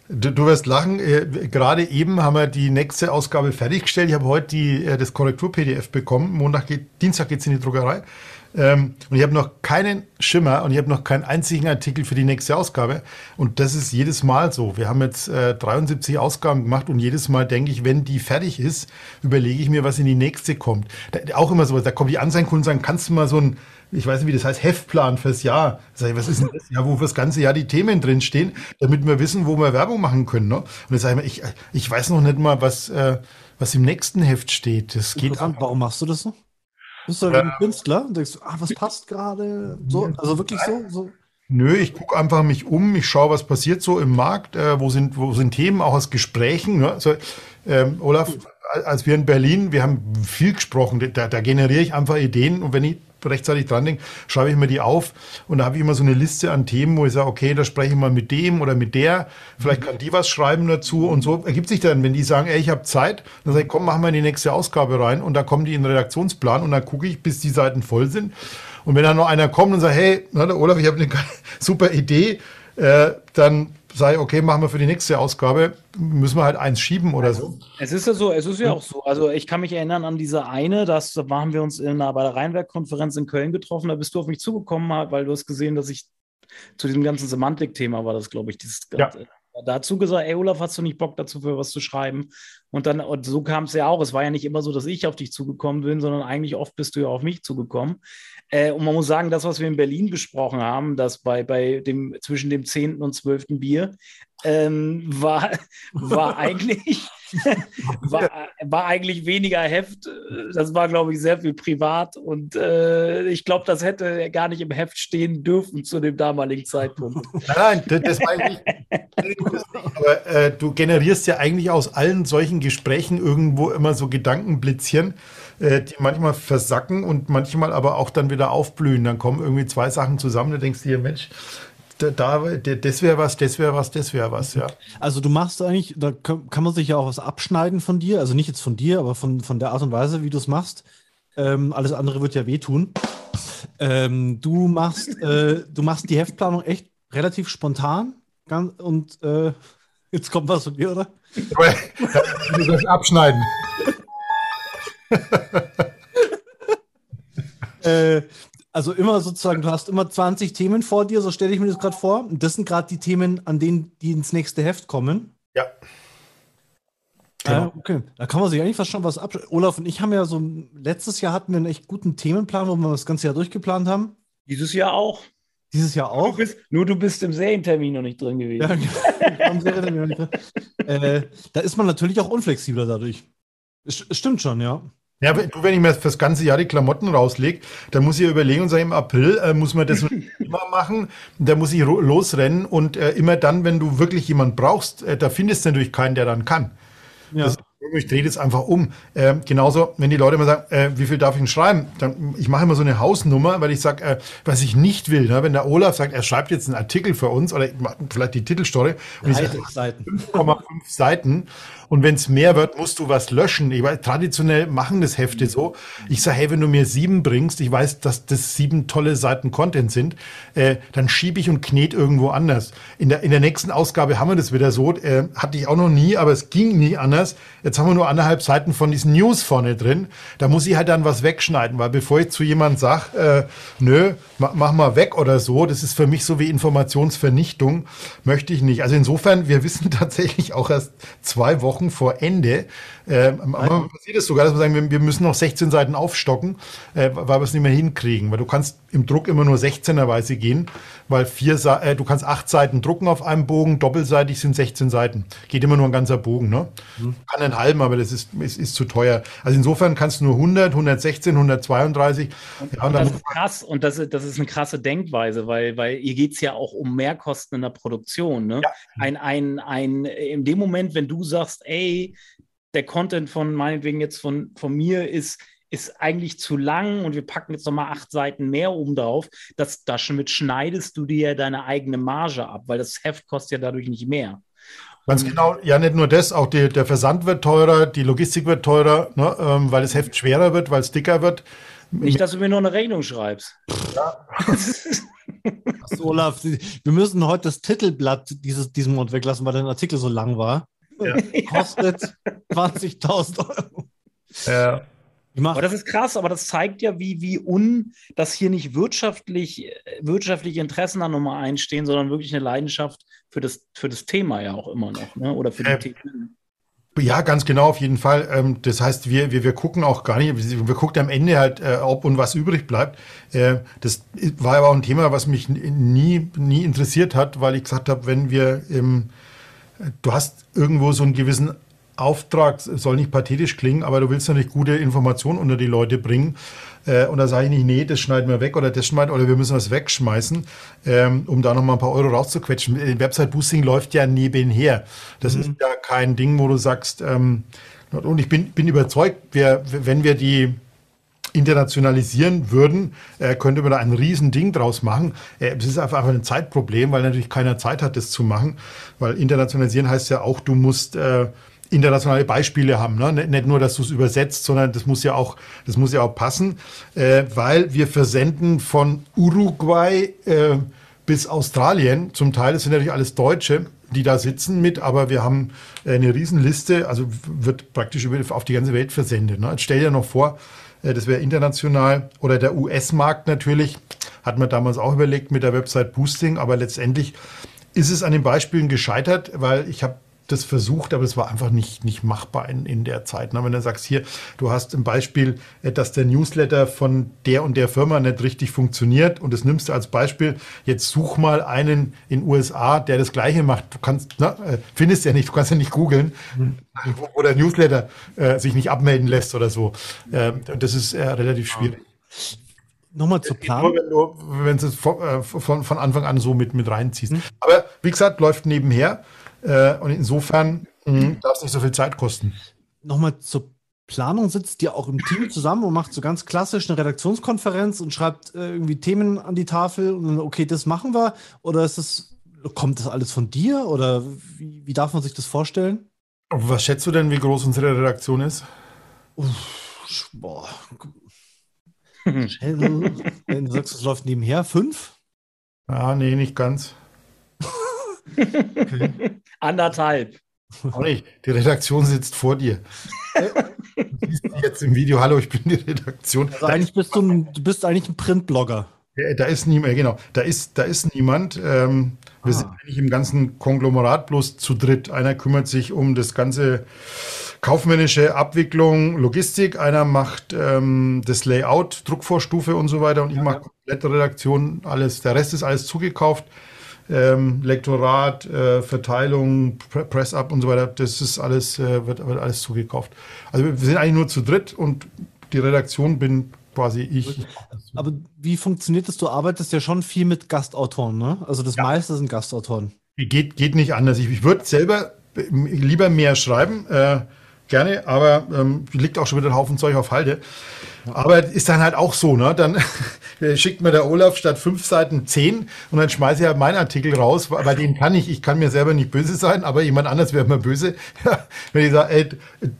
du, du, wirst lachen. Äh, gerade eben haben wir die nächste Ausgabe fertiggestellt. Ich habe heute die, äh, das Korrektur-PDF bekommen. Montag geht, Dienstag geht es in die Druckerei. Ähm, und ich habe noch keinen Schimmer und ich habe noch keinen einzigen Artikel für die nächste Ausgabe. Und das ist jedes Mal so. Wir haben jetzt äh, 73 Ausgaben gemacht und jedes Mal denke ich, wenn die fertig ist, überlege ich mir, was in die nächste kommt. Da, auch immer so, da kommen die Anzeigenkunden und sagen, kannst du mal so ein, ich weiß nicht, wie das heißt, Heftplan fürs Jahr. Sag ich, was ist denn das? Ja, wo fürs ganze Jahr die Themen drinstehen, damit wir wissen, wo wir Werbung machen können. Ne? Und dann sage ich, ich, ich weiß noch nicht mal, was, äh, was im nächsten Heft steht. Das geht. Warum machst du das so? Bist du ein Künstler und denkst, ah, was passt gerade? So, also wirklich so, so. Nö, ich gucke einfach mich um, ich schaue, was passiert so im Markt, äh, wo, sind, wo sind Themen, auch aus Gesprächen. Ne? Also, ähm, Olaf, als wir in Berlin, wir haben viel gesprochen, da, da generiere ich einfach Ideen und wenn ich rechtzeitig dran denke, schreibe ich mir die auf und da habe ich immer so eine Liste an Themen, wo ich sage, okay, da spreche ich mal mit dem oder mit der, vielleicht kann die was schreiben dazu und so ergibt sich dann, wenn die sagen, ey, ich habe Zeit, dann sage ich, komm, machen wir in die nächste Ausgabe rein und da kommen die in den Redaktionsplan und dann gucke ich, bis die Seiten voll sind. Und wenn dann noch einer kommt und sagt, hey, Olaf, ich habe eine super Idee, äh, dann sei, okay, machen wir für die nächste Ausgabe, müssen wir halt eins schieben oder so. Es ist ja so, es ist ja auch so. Also ich kann mich erinnern an diese eine, das da haben wir uns in, bei der Rheinwerk-Konferenz in Köln getroffen, da bist du auf mich zugekommen, weil du hast gesehen, dass ich zu diesem ganzen Semantik-Thema war das, glaube ich, dieses ja. dazu gesagt, ey Olaf, hast du nicht Bock dazu für was zu schreiben? Und dann, und so kam es ja auch. Es war ja nicht immer so, dass ich auf dich zugekommen bin, sondern eigentlich oft bist du ja auf mich zugekommen. Äh, und man muss sagen, das, was wir in Berlin besprochen haben, dass bei, bei dem zwischen dem 10. und 12. Bier, ähm, war, war eigentlich war, war eigentlich weniger Heft. Das war, glaube ich, sehr viel privat. Und äh, ich glaube, das hätte gar nicht im Heft stehen dürfen zu dem damaligen Zeitpunkt. Nein, das, das war eigentlich. Aber äh, du generierst ja eigentlich aus allen solchen Gesprächen irgendwo immer so Gedankenblitzchen, äh, die manchmal versacken und manchmal aber auch dann wieder aufblühen. Dann kommen irgendwie zwei Sachen zusammen, da denkst du dir, Mensch, da, da das wäre was, das wäre was, das wäre was, ja. Also du machst eigentlich, da kann, man sich ja auch was abschneiden von dir, also nicht jetzt von dir, aber von, von der Art und Weise, wie du es machst. Ähm, alles andere wird ja wehtun. Ähm, du machst, äh, du machst die Heftplanung echt relativ spontan und äh, jetzt kommt was von dir, oder? Du das abschneiden. äh, also immer sozusagen, du hast immer 20 Themen vor dir, so stelle ich mir das gerade vor. Und das sind gerade die Themen, an denen die ins nächste Heft kommen. Ja. Genau. Ja, okay. Da kann man sich eigentlich fast schon was ab. Olaf und ich haben ja so, letztes Jahr hatten wir einen echt guten Themenplan, wo wir das ganze Jahr durchgeplant haben. Dieses Jahr auch. Dieses Jahr auch. Du bist, nur du bist im Serientermin noch nicht drin gewesen. Ja, genau. äh, da ist man natürlich auch unflexibler dadurch. Es, stimmt schon, ja. Ja, du, wenn ich mir fürs ganze Jahr die Klamotten rauslege, dann muss ich überlegen und sagen, im April äh, muss man das immer machen. Da muss ich losrennen und äh, immer dann, wenn du wirklich jemanden brauchst, äh, da findest du natürlich keinen, der dann kann. Ja. Das, ich drehe das einfach um. Äh, genauso, wenn die Leute immer sagen, äh, wie viel darf ich denn schreiben? Dann, ich mache immer so eine Hausnummer, weil ich sage, äh, was ich nicht will. Ne? Wenn der Olaf sagt, er schreibt jetzt einen Artikel für uns oder vielleicht die Titelstory und ich sage 5,5 Seiten und wenn es mehr wird, musst du was löschen. Ich weiß, traditionell machen das Hefte so. Ich sage, hey, wenn du mir sieben bringst, ich weiß, dass das sieben tolle Seiten Content sind, äh, dann schiebe ich und knete irgendwo anders. In der, in der nächsten Ausgabe haben wir das wieder so. Äh, hatte ich auch noch nie, aber es ging nie anders. Jetzt haben wir nur anderthalb Seiten von diesen News vorne drin. Da muss ich halt dann was wegschneiden, weil bevor ich zu jemandem sage, äh, nö, mach, mach mal weg oder so, das ist für mich so wie Informationsvernichtung, möchte ich nicht. Also insofern, wir wissen tatsächlich auch erst zwei Wochen, Wochen vor Ende. Äh, manchmal passiert es sogar, dass wir sagen, wir, müssen noch 16 Seiten aufstocken, äh, weil wir es nicht mehr hinkriegen. Weil du kannst im Druck immer nur 16er-weise gehen, weil vier, äh, du kannst acht Seiten drucken auf einem Bogen, doppelseitig sind 16 Seiten. Geht immer nur ein ganzer Bogen. Ne? Mhm. Kann einen halben, aber das ist, ist, ist zu teuer. Also insofern kannst du nur 100, 116, 132. Ja, und das ist krass und das ist, das ist eine krasse Denkweise, weil, weil hier geht es ja auch um Mehrkosten in der Produktion. Ne? Ja. Ein, ein, ein, in dem Moment, wenn du sagst, ey, der Content von meinetwegen jetzt von, von mir ist, ist eigentlich zu lang und wir packen jetzt nochmal acht Seiten mehr oben drauf, das, damit schneidest du dir ja deine eigene Marge ab, weil das Heft kostet ja dadurch nicht mehr. Ganz genau, ja, nicht nur das, auch die, der Versand wird teurer, die Logistik wird teurer, ne, ähm, weil das Heft schwerer wird, weil es dicker wird. Nicht, dass du mir nur eine Rechnung schreibst. Ja. Achso, Olaf, wir müssen heute das Titelblatt dieses, diesen Monat weglassen, weil dein Artikel so lang war. Ja. Kostet 20.000 Euro. Ja. Aber das ist krass, aber das zeigt ja, wie, wie un, dass hier nicht wirtschaftlich, wirtschaftliche Interessen an Nummer eins stehen, sondern wirklich eine Leidenschaft für das, für das Thema ja auch immer noch, ne? Oder für die äh, Themen. Ja, ganz genau, auf jeden Fall. Ähm, das heißt, wir, wir, wir gucken auch gar nicht, wir gucken am Ende halt, äh, ob und was übrig bleibt. Äh, das war aber auch ein Thema, was mich nie, nie interessiert hat, weil ich gesagt habe, wenn wir im du hast irgendwo so einen gewissen Auftrag, soll nicht pathetisch klingen, aber du willst natürlich gute Informationen unter die Leute bringen. Äh, und da sage ich nicht, nee, das schneiden wir weg oder das schneiden oder wir müssen das wegschmeißen, ähm, um da nochmal ein paar Euro rauszuquetschen. Äh, Website-Boosting läuft ja nebenher. Das mhm. ist ja kein Ding, wo du sagst, ähm, und ich bin, bin überzeugt, wir, wenn wir die internationalisieren würden, äh, könnte man da ein Riesending draus machen. Äh, es ist einfach ein Zeitproblem, weil natürlich keiner Zeit hat, das zu machen. Weil internationalisieren heißt ja auch, du musst äh, internationale Beispiele haben. Ne? Nicht nur, dass du es übersetzt, sondern das muss ja auch, das muss ja auch passen, äh, weil wir versenden von Uruguay äh, bis Australien. Zum Teil das sind natürlich alles Deutsche, die da sitzen mit, aber wir haben eine Riesenliste, also wird praktisch auf die ganze Welt versendet. Ne? Jetzt stell dir noch vor, äh, das wäre international. Oder der US-Markt natürlich, hat man damals auch überlegt mit der Website Boosting, aber letztendlich ist es an den Beispielen gescheitert, weil ich habe das versucht, aber es war einfach nicht, nicht machbar in, in der Zeit. Na, wenn du sagst, hier, du hast ein Beispiel, äh, dass der Newsletter von der und der Firma nicht richtig funktioniert und das nimmst du als Beispiel, jetzt such mal einen in USA, der das Gleiche macht. Du kannst, na, äh, findest ja nicht, du kannst ja nicht googeln, mhm. wo, wo, der Newsletter äh, sich nicht abmelden lässt oder so. Ähm, das ist äh, relativ schwierig. Nochmal zu planen. Nur wenn du es von, äh, von, von, Anfang an so mit, mit reinziehst. Mhm. Aber wie gesagt, läuft nebenher. Äh, und insofern darf es nicht so viel Zeit kosten. Nochmal zur Planung sitzt ihr auch im Team zusammen und macht so ganz klassisch eine Redaktionskonferenz und schreibt äh, irgendwie Themen an die Tafel und dann, okay, das machen wir? Oder ist das, kommt das alles von dir? Oder wie, wie darf man sich das vorstellen? Was schätzt du denn, wie groß unsere Redaktion ist? Uff, boah. Wenn du sagst, es läuft nebenher, fünf? Ja, nee, nicht ganz. Okay. Anderthalb. Auch nicht. Die Redaktion sitzt vor dir. du siehst jetzt im Video, hallo, ich bin die Redaktion. Also eigentlich bist du, ein, du bist eigentlich ein Printblogger. Da ist niemand, genau, da ist, da ist niemand. Ähm, wir ah. sind eigentlich im ganzen Konglomerat bloß zu dritt. Einer kümmert sich um das ganze kaufmännische Abwicklung, Logistik. Einer macht ähm, das Layout, Druckvorstufe und so weiter. Und ich mache komplette Redaktion, alles. Der Rest ist alles zugekauft ähm, Lektorat, äh, Verteilung, Pre Press-Up und so weiter, das ist alles, äh, wird, wird alles zugekauft. Also wir sind eigentlich nur zu dritt und die Redaktion bin quasi ich. Aber wie funktioniert das? Du arbeitest ja schon viel mit Gastautoren, ne? Also das ja. meiste sind Gastautoren. Geht, geht nicht anders. Ich, ich würde selber lieber mehr schreiben. Äh, gerne, aber ähm, liegt auch schon wieder ein Haufen Zeug auf Halde. Aber ist dann halt auch so, ne? Dann schickt mir der Olaf statt fünf Seiten zehn und dann schmeiße ich halt meinen Artikel raus, bei dem kann ich, ich kann mir selber nicht böse sein, aber jemand anders wäre mir böse. Wenn ich sage, ey,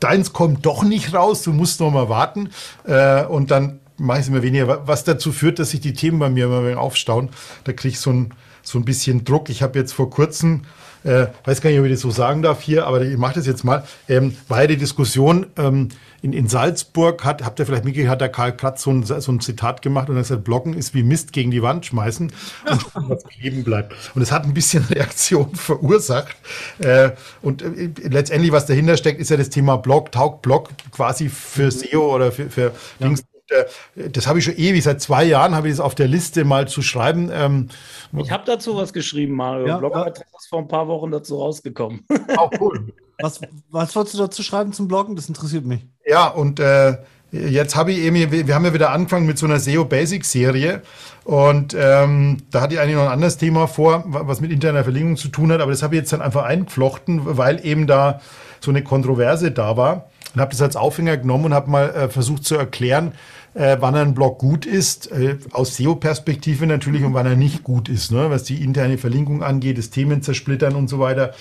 deins kommt doch nicht raus, du musst noch mal warten. Äh, und dann mache ich es immer weniger, was dazu führt, dass sich die Themen bei mir immer aufstauen. Da kriege ich so ein, so ein bisschen Druck. Ich habe jetzt vor kurzem äh, weiß gar nicht, ob ich das so sagen darf hier, aber ich mache das jetzt mal, ähm, war ja die Diskussion ähm, in, in Salzburg, hat, habt ihr vielleicht mitgekriegt, hat der Karl Kratz so ein, so ein Zitat gemacht und er hat gesagt, Blocken ist wie Mist gegen die Wand schmeißen und was kleben bleibt. Und es hat ein bisschen Reaktion verursacht. Äh, und äh, letztendlich, was dahinter steckt, ist ja das Thema Blog, taugt Blog quasi für SEO oder für, für ja. Links äh, das habe ich schon ewig, seit zwei Jahren habe ich es auf der Liste mal zu schreiben. Ähm, ich habe dazu was geschrieben, Mario. Ja, Blogbeitrag ist vor ein paar Wochen dazu rausgekommen. Auch cool. was, was wolltest du dazu schreiben zum Bloggen? Das interessiert mich. Ja, und äh, jetzt habe ich eben, wir haben ja wieder angefangen mit so einer SEO Basics Serie. Und ähm, da hatte ich eigentlich noch ein anderes Thema vor, was mit interner Verlinkung zu tun hat, aber das habe ich jetzt dann einfach eingeflochten, weil eben da so eine Kontroverse da war. Und habe das als Aufhänger genommen und habe mal äh, versucht zu erklären, äh, wann ein Blog gut ist, äh, aus SEO-Perspektive natürlich und wann er nicht gut ist, ne? was die interne Verlinkung angeht, das Themen zersplittern und so weiter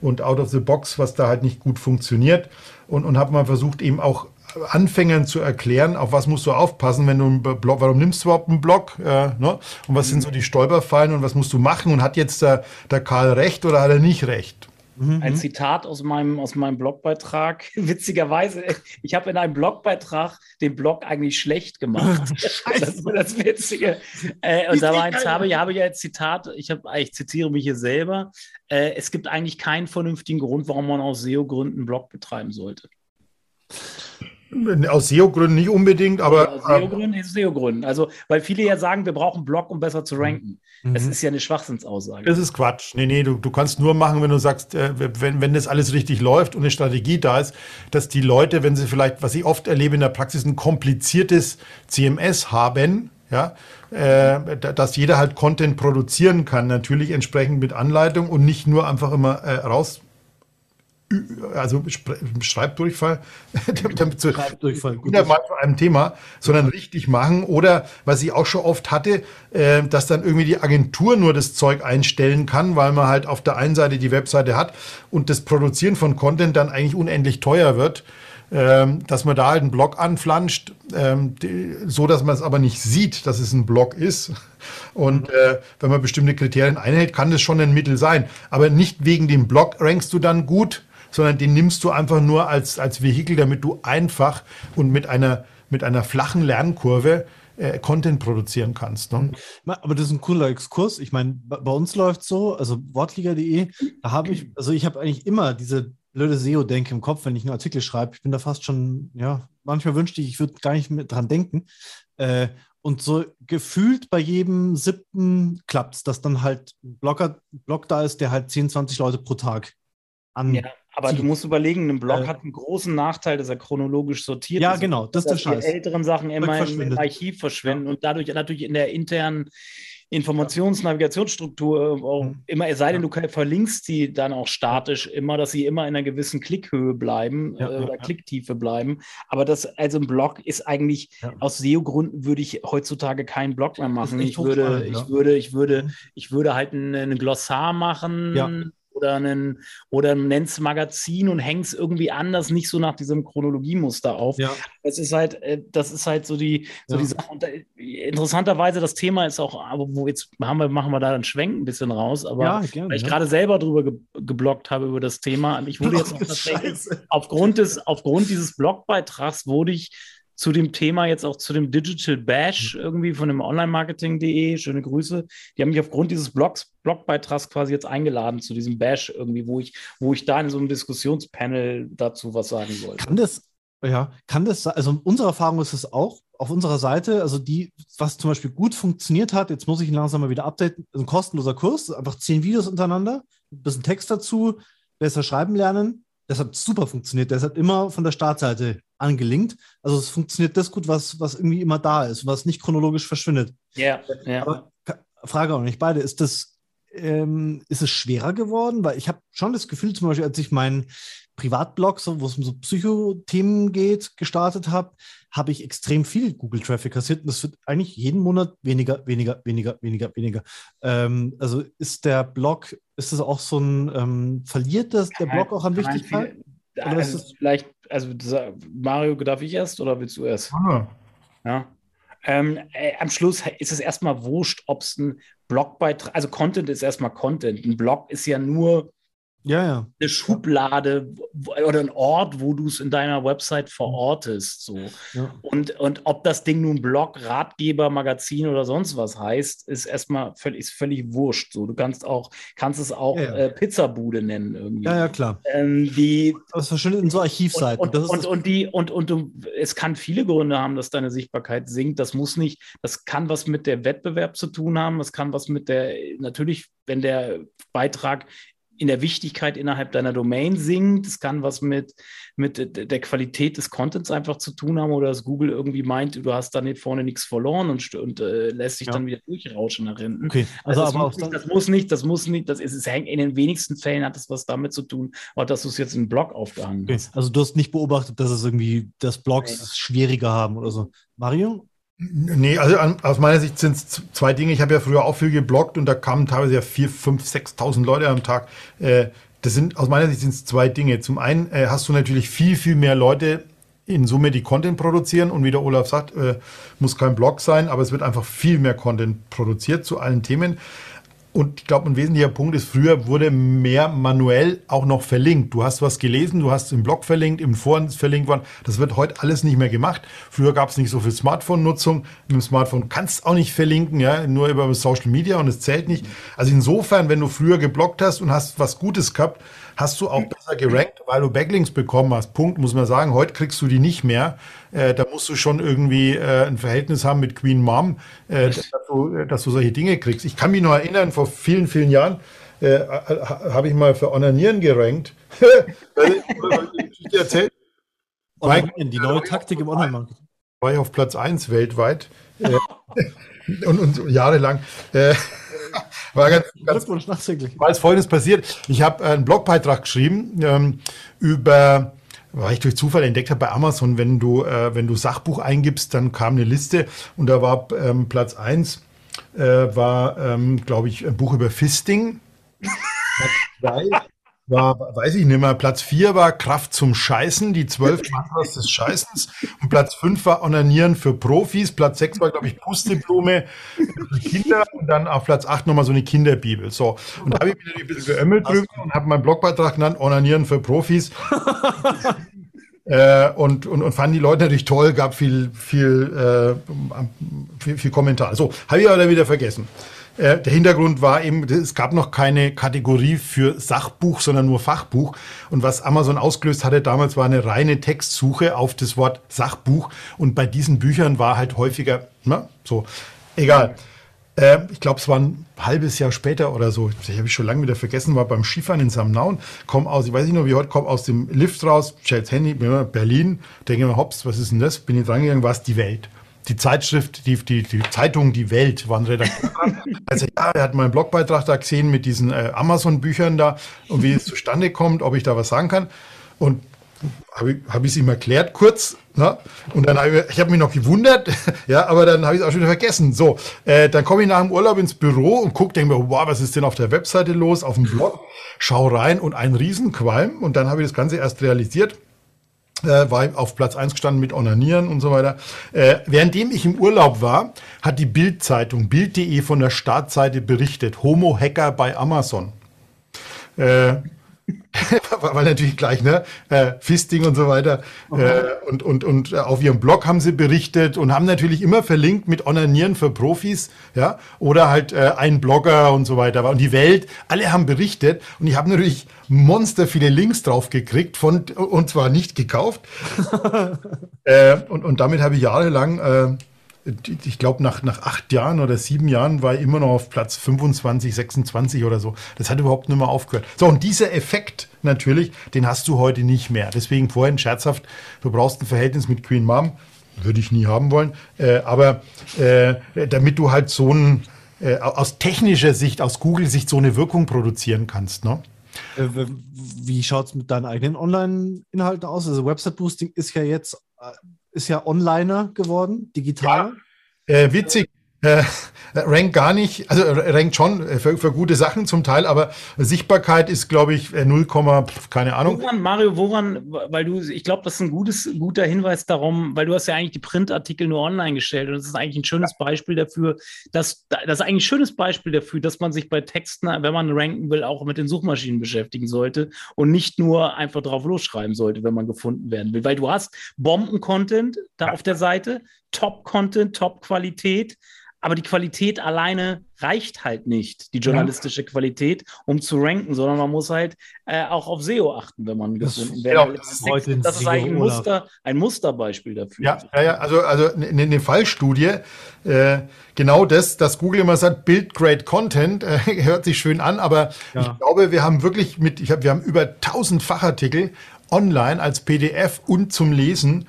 und out of the box, was da halt nicht gut funktioniert und, und habe mal versucht eben auch Anfängern zu erklären, auf was musst du aufpassen, wenn du einen Blog, warum nimmst du überhaupt einen Blog, äh, ne? und was sind so die Stolperfallen und was musst du machen und hat jetzt der, der Karl recht oder hat er nicht recht? Mhm. Ein Zitat aus meinem, aus meinem Blogbeitrag. Witzigerweise, ich habe in einem Blogbeitrag den Blog eigentlich schlecht gemacht. das ist das Witzige. Äh, und da war ein, habe, ich habe ja ein Zitat, ich, hab, ich zitiere mich hier selber. Äh, es gibt eigentlich keinen vernünftigen Grund, warum man aus SEO-Gründen einen Blog betreiben sollte. Aus SEO-Gründen nicht unbedingt, aber. aus SEO-Gründen ist SEO-Gründen. Also, weil viele ja sagen, wir brauchen einen Blog, um besser zu ranken. Mhm. Das ist ja eine Schwachsinnsaussage. Das ist Quatsch. Nee, nee, du, du kannst nur machen, wenn du sagst, äh, wenn, wenn das alles richtig läuft und eine Strategie da ist, dass die Leute, wenn sie vielleicht, was ich oft erlebe in der Praxis, ein kompliziertes CMS haben, ja, äh, dass jeder halt Content produzieren kann, natürlich entsprechend mit Anleitung und nicht nur einfach immer äh, raus also Schreibdurchfall, damit zu Schreibdurchfall, mal zu einem Thema, sondern richtig machen. Oder was ich auch schon oft hatte, äh, dass dann irgendwie die Agentur nur das Zeug einstellen kann, weil man halt auf der einen Seite die Webseite hat und das Produzieren von Content dann eigentlich unendlich teuer wird. Ähm, dass man da halt einen Blog anflanscht, ähm, so dass man es aber nicht sieht, dass es ein Blog ist. Und äh, wenn man bestimmte Kriterien einhält, kann das schon ein Mittel sein. Aber nicht wegen dem Blog rankst du dann gut, sondern den nimmst du einfach nur als, als Vehikel, damit du einfach und mit einer, mit einer flachen Lernkurve äh, Content produzieren kannst. Ne? Aber das ist ein cooler Exkurs. Ich meine, bei uns läuft so, also wortliga.de, da habe ich, also ich habe eigentlich immer diese blöde SEO-Denke im Kopf, wenn ich einen Artikel schreibe. Ich bin da fast schon, ja, manchmal wünschte ich, ich würde gar nicht mehr dran denken. Äh, und so gefühlt bei jedem siebten klappt es, dass dann halt ein Blogger, Blog da ist, der halt 10, 20 Leute pro Tag an. Ja, aber du musst überlegen, ein Blog äh, hat einen großen Nachteil, dass er chronologisch sortiert ja, ist. Ja, genau, das ist der Scheiß. Die älteren Sachen immer im Archiv verschwinden ja. und dadurch natürlich in der internen Informationsnavigationsstruktur auch mhm. immer, es sei denn, du verlinkst sie dann auch statisch immer, dass sie immer in einer gewissen Klickhöhe bleiben ja, äh, oder. Klicktiefe bleiben. Aber das, also ein Blog ist eigentlich, aus SEO-Gründen würde ich heutzutage keinen Blog mehr machen. Ich würde, ich würde, ich würde, ich würde halt einen Glossar machen oder einen oder nennst Magazin und hängst irgendwie anders, nicht so nach diesem Chronologiemuster auf. Ja. Das ist halt, äh, das ist halt so die, so ja. die Sache. Und da, interessanterweise, das Thema ist auch, aber wo jetzt haben wir, machen wir da einen Schwenk ein bisschen raus, aber ja, gerne, weil ich gerade selber drüber ge geblockt habe über das Thema. Ich wurde jetzt auch tatsächlich aufgrund des, aufgrund dieses Blogbeitrags wurde ich zu dem Thema jetzt auch zu dem Digital Bash irgendwie von dem Online-Marketing.de. Schöne Grüße. Die haben mich aufgrund dieses Blogs, Blogbeitrags quasi jetzt eingeladen zu diesem Bash irgendwie, wo ich, wo ich da in so einem Diskussionspanel dazu was sagen wollte. Kann das, ja, kann das, also unsere Erfahrung ist es auch auf unserer Seite, also die, was zum Beispiel gut funktioniert hat, jetzt muss ich ihn langsam mal wieder updaten, ein kostenloser Kurs, einfach zehn Videos untereinander, ein bisschen Text dazu, besser schreiben lernen. Das hat super funktioniert. Das hat immer von der Startseite angelinkt. Also es funktioniert das gut, was, was irgendwie immer da ist, was nicht chronologisch verschwindet. Ja, yeah, Aber Frage auch nicht beide, ist das, ähm, ist es schwerer geworden? Weil ich habe schon das Gefühl, zum Beispiel, als ich meinen Privatblog, so, wo es um so Psychothemen geht, gestartet habe, habe ich extrem viel Google-Traffic kassiert und das wird eigentlich jeden Monat weniger, weniger, weniger, weniger, weniger. Ähm, also ist der Blog, ist das auch so ein, ähm, verliert das der Blog auch an Wichtigkeit? Also vielleicht, also Mario, darf ich erst oder willst du erst? Ah. Ja. Ähm, äh, am Schluss ist es erstmal wurscht, ob es ein Blogbeitrag, also Content ist erstmal Content. Ein Blog ist ja nur ja, ja. eine Schublade oder ein Ort, wo du es in deiner Website verortest. So. Ja. Und, und ob das Ding nun Blog, Ratgeber, Magazin oder sonst was heißt, ist erstmal völlig, ist völlig wurscht. So. Du kannst auch, kannst es auch ja. Äh, Pizzabude nennen irgendwie. Ja, ja, klar. Ähm, die, das verschwindet in so Archivseiten. Und, und, und, und, die, und, und du, es kann viele Gründe haben, dass deine Sichtbarkeit sinkt. Das muss nicht, das kann was mit der Wettbewerb zu tun haben. Das kann was mit der, natürlich, wenn der Beitrag in der Wichtigkeit innerhalb deiner Domain sinkt. Es kann was mit, mit der Qualität des Contents einfach zu tun haben oder dass Google irgendwie meint, du hast da nicht vorne nichts verloren und, und äh, lässt sich ja. dann wieder durchrauschen nach hinten. Okay. Also, also das, muss nicht, das, muss nicht, das muss nicht, das ist, es hängt in den wenigsten Fällen hat es was damit zu tun, auch dass du es jetzt in Blog aufgehangen okay. hast. Also du hast nicht beobachtet, dass es irgendwie, dass Blogs nee. schwieriger haben oder so. Mario? Nee, also aus meiner Sicht sind es zwei Dinge. Ich habe ja früher auch viel gebloggt und da kamen teilweise ja 4.000, 5.000, 6.000 Leute am Tag. Äh, das sind aus meiner Sicht sind es zwei Dinge. Zum einen äh, hast du natürlich viel, viel mehr Leute in Summe, die Content produzieren und wie der Olaf sagt, äh, muss kein Blog sein, aber es wird einfach viel mehr Content produziert zu allen Themen. Und ich glaube, ein wesentlicher Punkt ist, früher wurde mehr manuell auch noch verlinkt. Du hast was gelesen, du hast im Blog verlinkt, im Foren verlinkt worden. Das wird heute alles nicht mehr gemacht. Früher gab es nicht so viel Smartphone-Nutzung. Mit dem Smartphone kannst du auch nicht verlinken, ja, nur über Social Media und es zählt nicht. Also insofern, wenn du früher geblockt hast und hast was Gutes gehabt, hast du auch besser gerankt, weil du Backlinks bekommen hast. Punkt, muss man sagen. Heute kriegst du die nicht mehr. Äh, da musst du schon irgendwie äh, ein Verhältnis haben mit Queen Mom, äh, dass, du, äh, dass, du, solche Dinge kriegst. Ich kann mich noch erinnern, vor vielen, vielen Jahren äh, habe ich mal für Onanieren gerankt. Onanieren, die neue Taktik im Online-Marketing. War ich auf Platz 1 weltweit. Äh, und, und jahrelang. War ganz, ganz war als folgendes passiert. Ich habe einen Blogbeitrag geschrieben ähm, über weil ich durch Zufall entdeckt habe bei Amazon, wenn du, äh, wenn du Sachbuch eingibst, dann kam eine Liste und da war ähm, Platz 1 äh, war, ähm, glaube ich, ein Buch über Fisting. Platz 2 war, weiß ich nicht mehr, Platz 4 war Kraft zum Scheißen, die zwölf Mantras des Scheißens. Und Platz 5 war Onanieren für Profis. Platz 6 war, glaube ich, Pusteblume für Kinder. Und dann auf Platz 8 nochmal so eine Kinderbibel. So. Und da habe ich wieder ein bisschen geömmelt drüber und habe meinen Blogbeitrag genannt, Onanieren für Profis. Äh, und, und, und fanden die Leute natürlich toll, gab viel, viel, äh, viel, viel Kommentar. So, habe ich aber wieder vergessen. Äh, der Hintergrund war eben, es gab noch keine Kategorie für Sachbuch, sondern nur Fachbuch. Und was Amazon ausgelöst hatte damals, war eine reine Textsuche auf das Wort Sachbuch. Und bei diesen Büchern war halt häufiger, na, so, egal. Äh, ich glaube, es war ein halbes Jahr später oder so. Ich habe ich schon lange wieder vergessen, war beim Skifahren in Samnaun, komm aus, ich weiß nicht nur wie heute, komm aus dem Lift raus, stell's Handy, Berlin, denke mir, hops, was ist denn das? Bin ich dran gegangen, war es die Welt die Zeitschrift, die, die, die Zeitung Die Welt waren Redakteur. Also ja, er hat meinen Blogbeitrag da gesehen mit diesen äh, Amazon-Büchern da und wie es zustande kommt, ob ich da was sagen kann. Und habe ich es hab ihm erklärt kurz. Ne? Und dann habe ich, ich hab mich noch gewundert, ja, aber dann habe ich es auch schon wieder vergessen. So, äh, dann komme ich nach dem Urlaub ins Büro und gucke, denke mir, wow, was ist denn auf der Webseite los, auf dem Blog? Schau rein und ein Riesenqualm. Und dann habe ich das Ganze erst realisiert äh, war auf Platz 1 gestanden mit Onanieren und so weiter. Äh, währenddem ich im Urlaub war, hat die Bild-Zeitung, Bild.de von der Startseite berichtet, Homo-Hacker bei Amazon. Äh, weil natürlich gleich, ne? Äh, Fisting und so weiter. Okay. Äh, und, und, und äh, auf ihrem Blog haben sie berichtet und haben natürlich immer verlinkt mit Onanieren für Profis, ja, oder halt äh, ein Blogger und so weiter. Und die Welt, alle haben berichtet und ich habe natürlich monster viele Links drauf gekriegt von, und zwar nicht gekauft. äh, und, und damit habe ich jahrelang äh, ich glaube, nach, nach acht Jahren oder sieben Jahren war er immer noch auf Platz 25, 26 oder so. Das hat überhaupt nicht mehr aufgehört. So, und dieser Effekt natürlich, den hast du heute nicht mehr. Deswegen vorhin scherzhaft, du brauchst ein Verhältnis mit Queen Mom. Würde ich nie haben wollen. Äh, aber äh, damit du halt so ein, äh, aus technischer Sicht, aus Google-Sicht so eine Wirkung produzieren kannst. Ne? Äh, wie schaut es mit deinen eigenen Online-Inhalten aus? Also Website-Boosting ist ja jetzt äh, ist ja Onliner geworden, digital. Ja, äh, witzig. Äh, rankt gar nicht, also rankt schon für, für, gute Sachen zum Teil, aber Sichtbarkeit ist, glaube ich, 0, keine Ahnung. Woran, Mario, woran, weil du, ich glaube, das ist ein gutes, guter Hinweis darum, weil du hast ja eigentlich die Printartikel nur online gestellt und das ist eigentlich ein schönes Beispiel dafür, dass, das ist eigentlich ein schönes Beispiel dafür, dass man sich bei Texten, wenn man ranken will, auch mit den Suchmaschinen beschäftigen sollte und nicht nur einfach drauf losschreiben sollte, wenn man gefunden werden will, weil du hast Bomben-Content da auf der Seite, Top-Content, Top-Qualität, aber die Qualität alleine reicht halt nicht, die journalistische ja. Qualität, um zu ranken, sondern man muss halt äh, auch auf SEO achten, wenn man gefunden wird. Ja, das, ist, das ist eigentlich ein, Muster, ein Musterbeispiel dafür. Ja, ja, ja also, also eine, eine Fallstudie, äh, genau das, dass Google immer sagt, Build Great Content, äh, hört sich schön an, aber ja. ich glaube, wir haben wirklich mit, ich hab, wir haben über 1000 Fachartikel online als PDF und zum Lesen.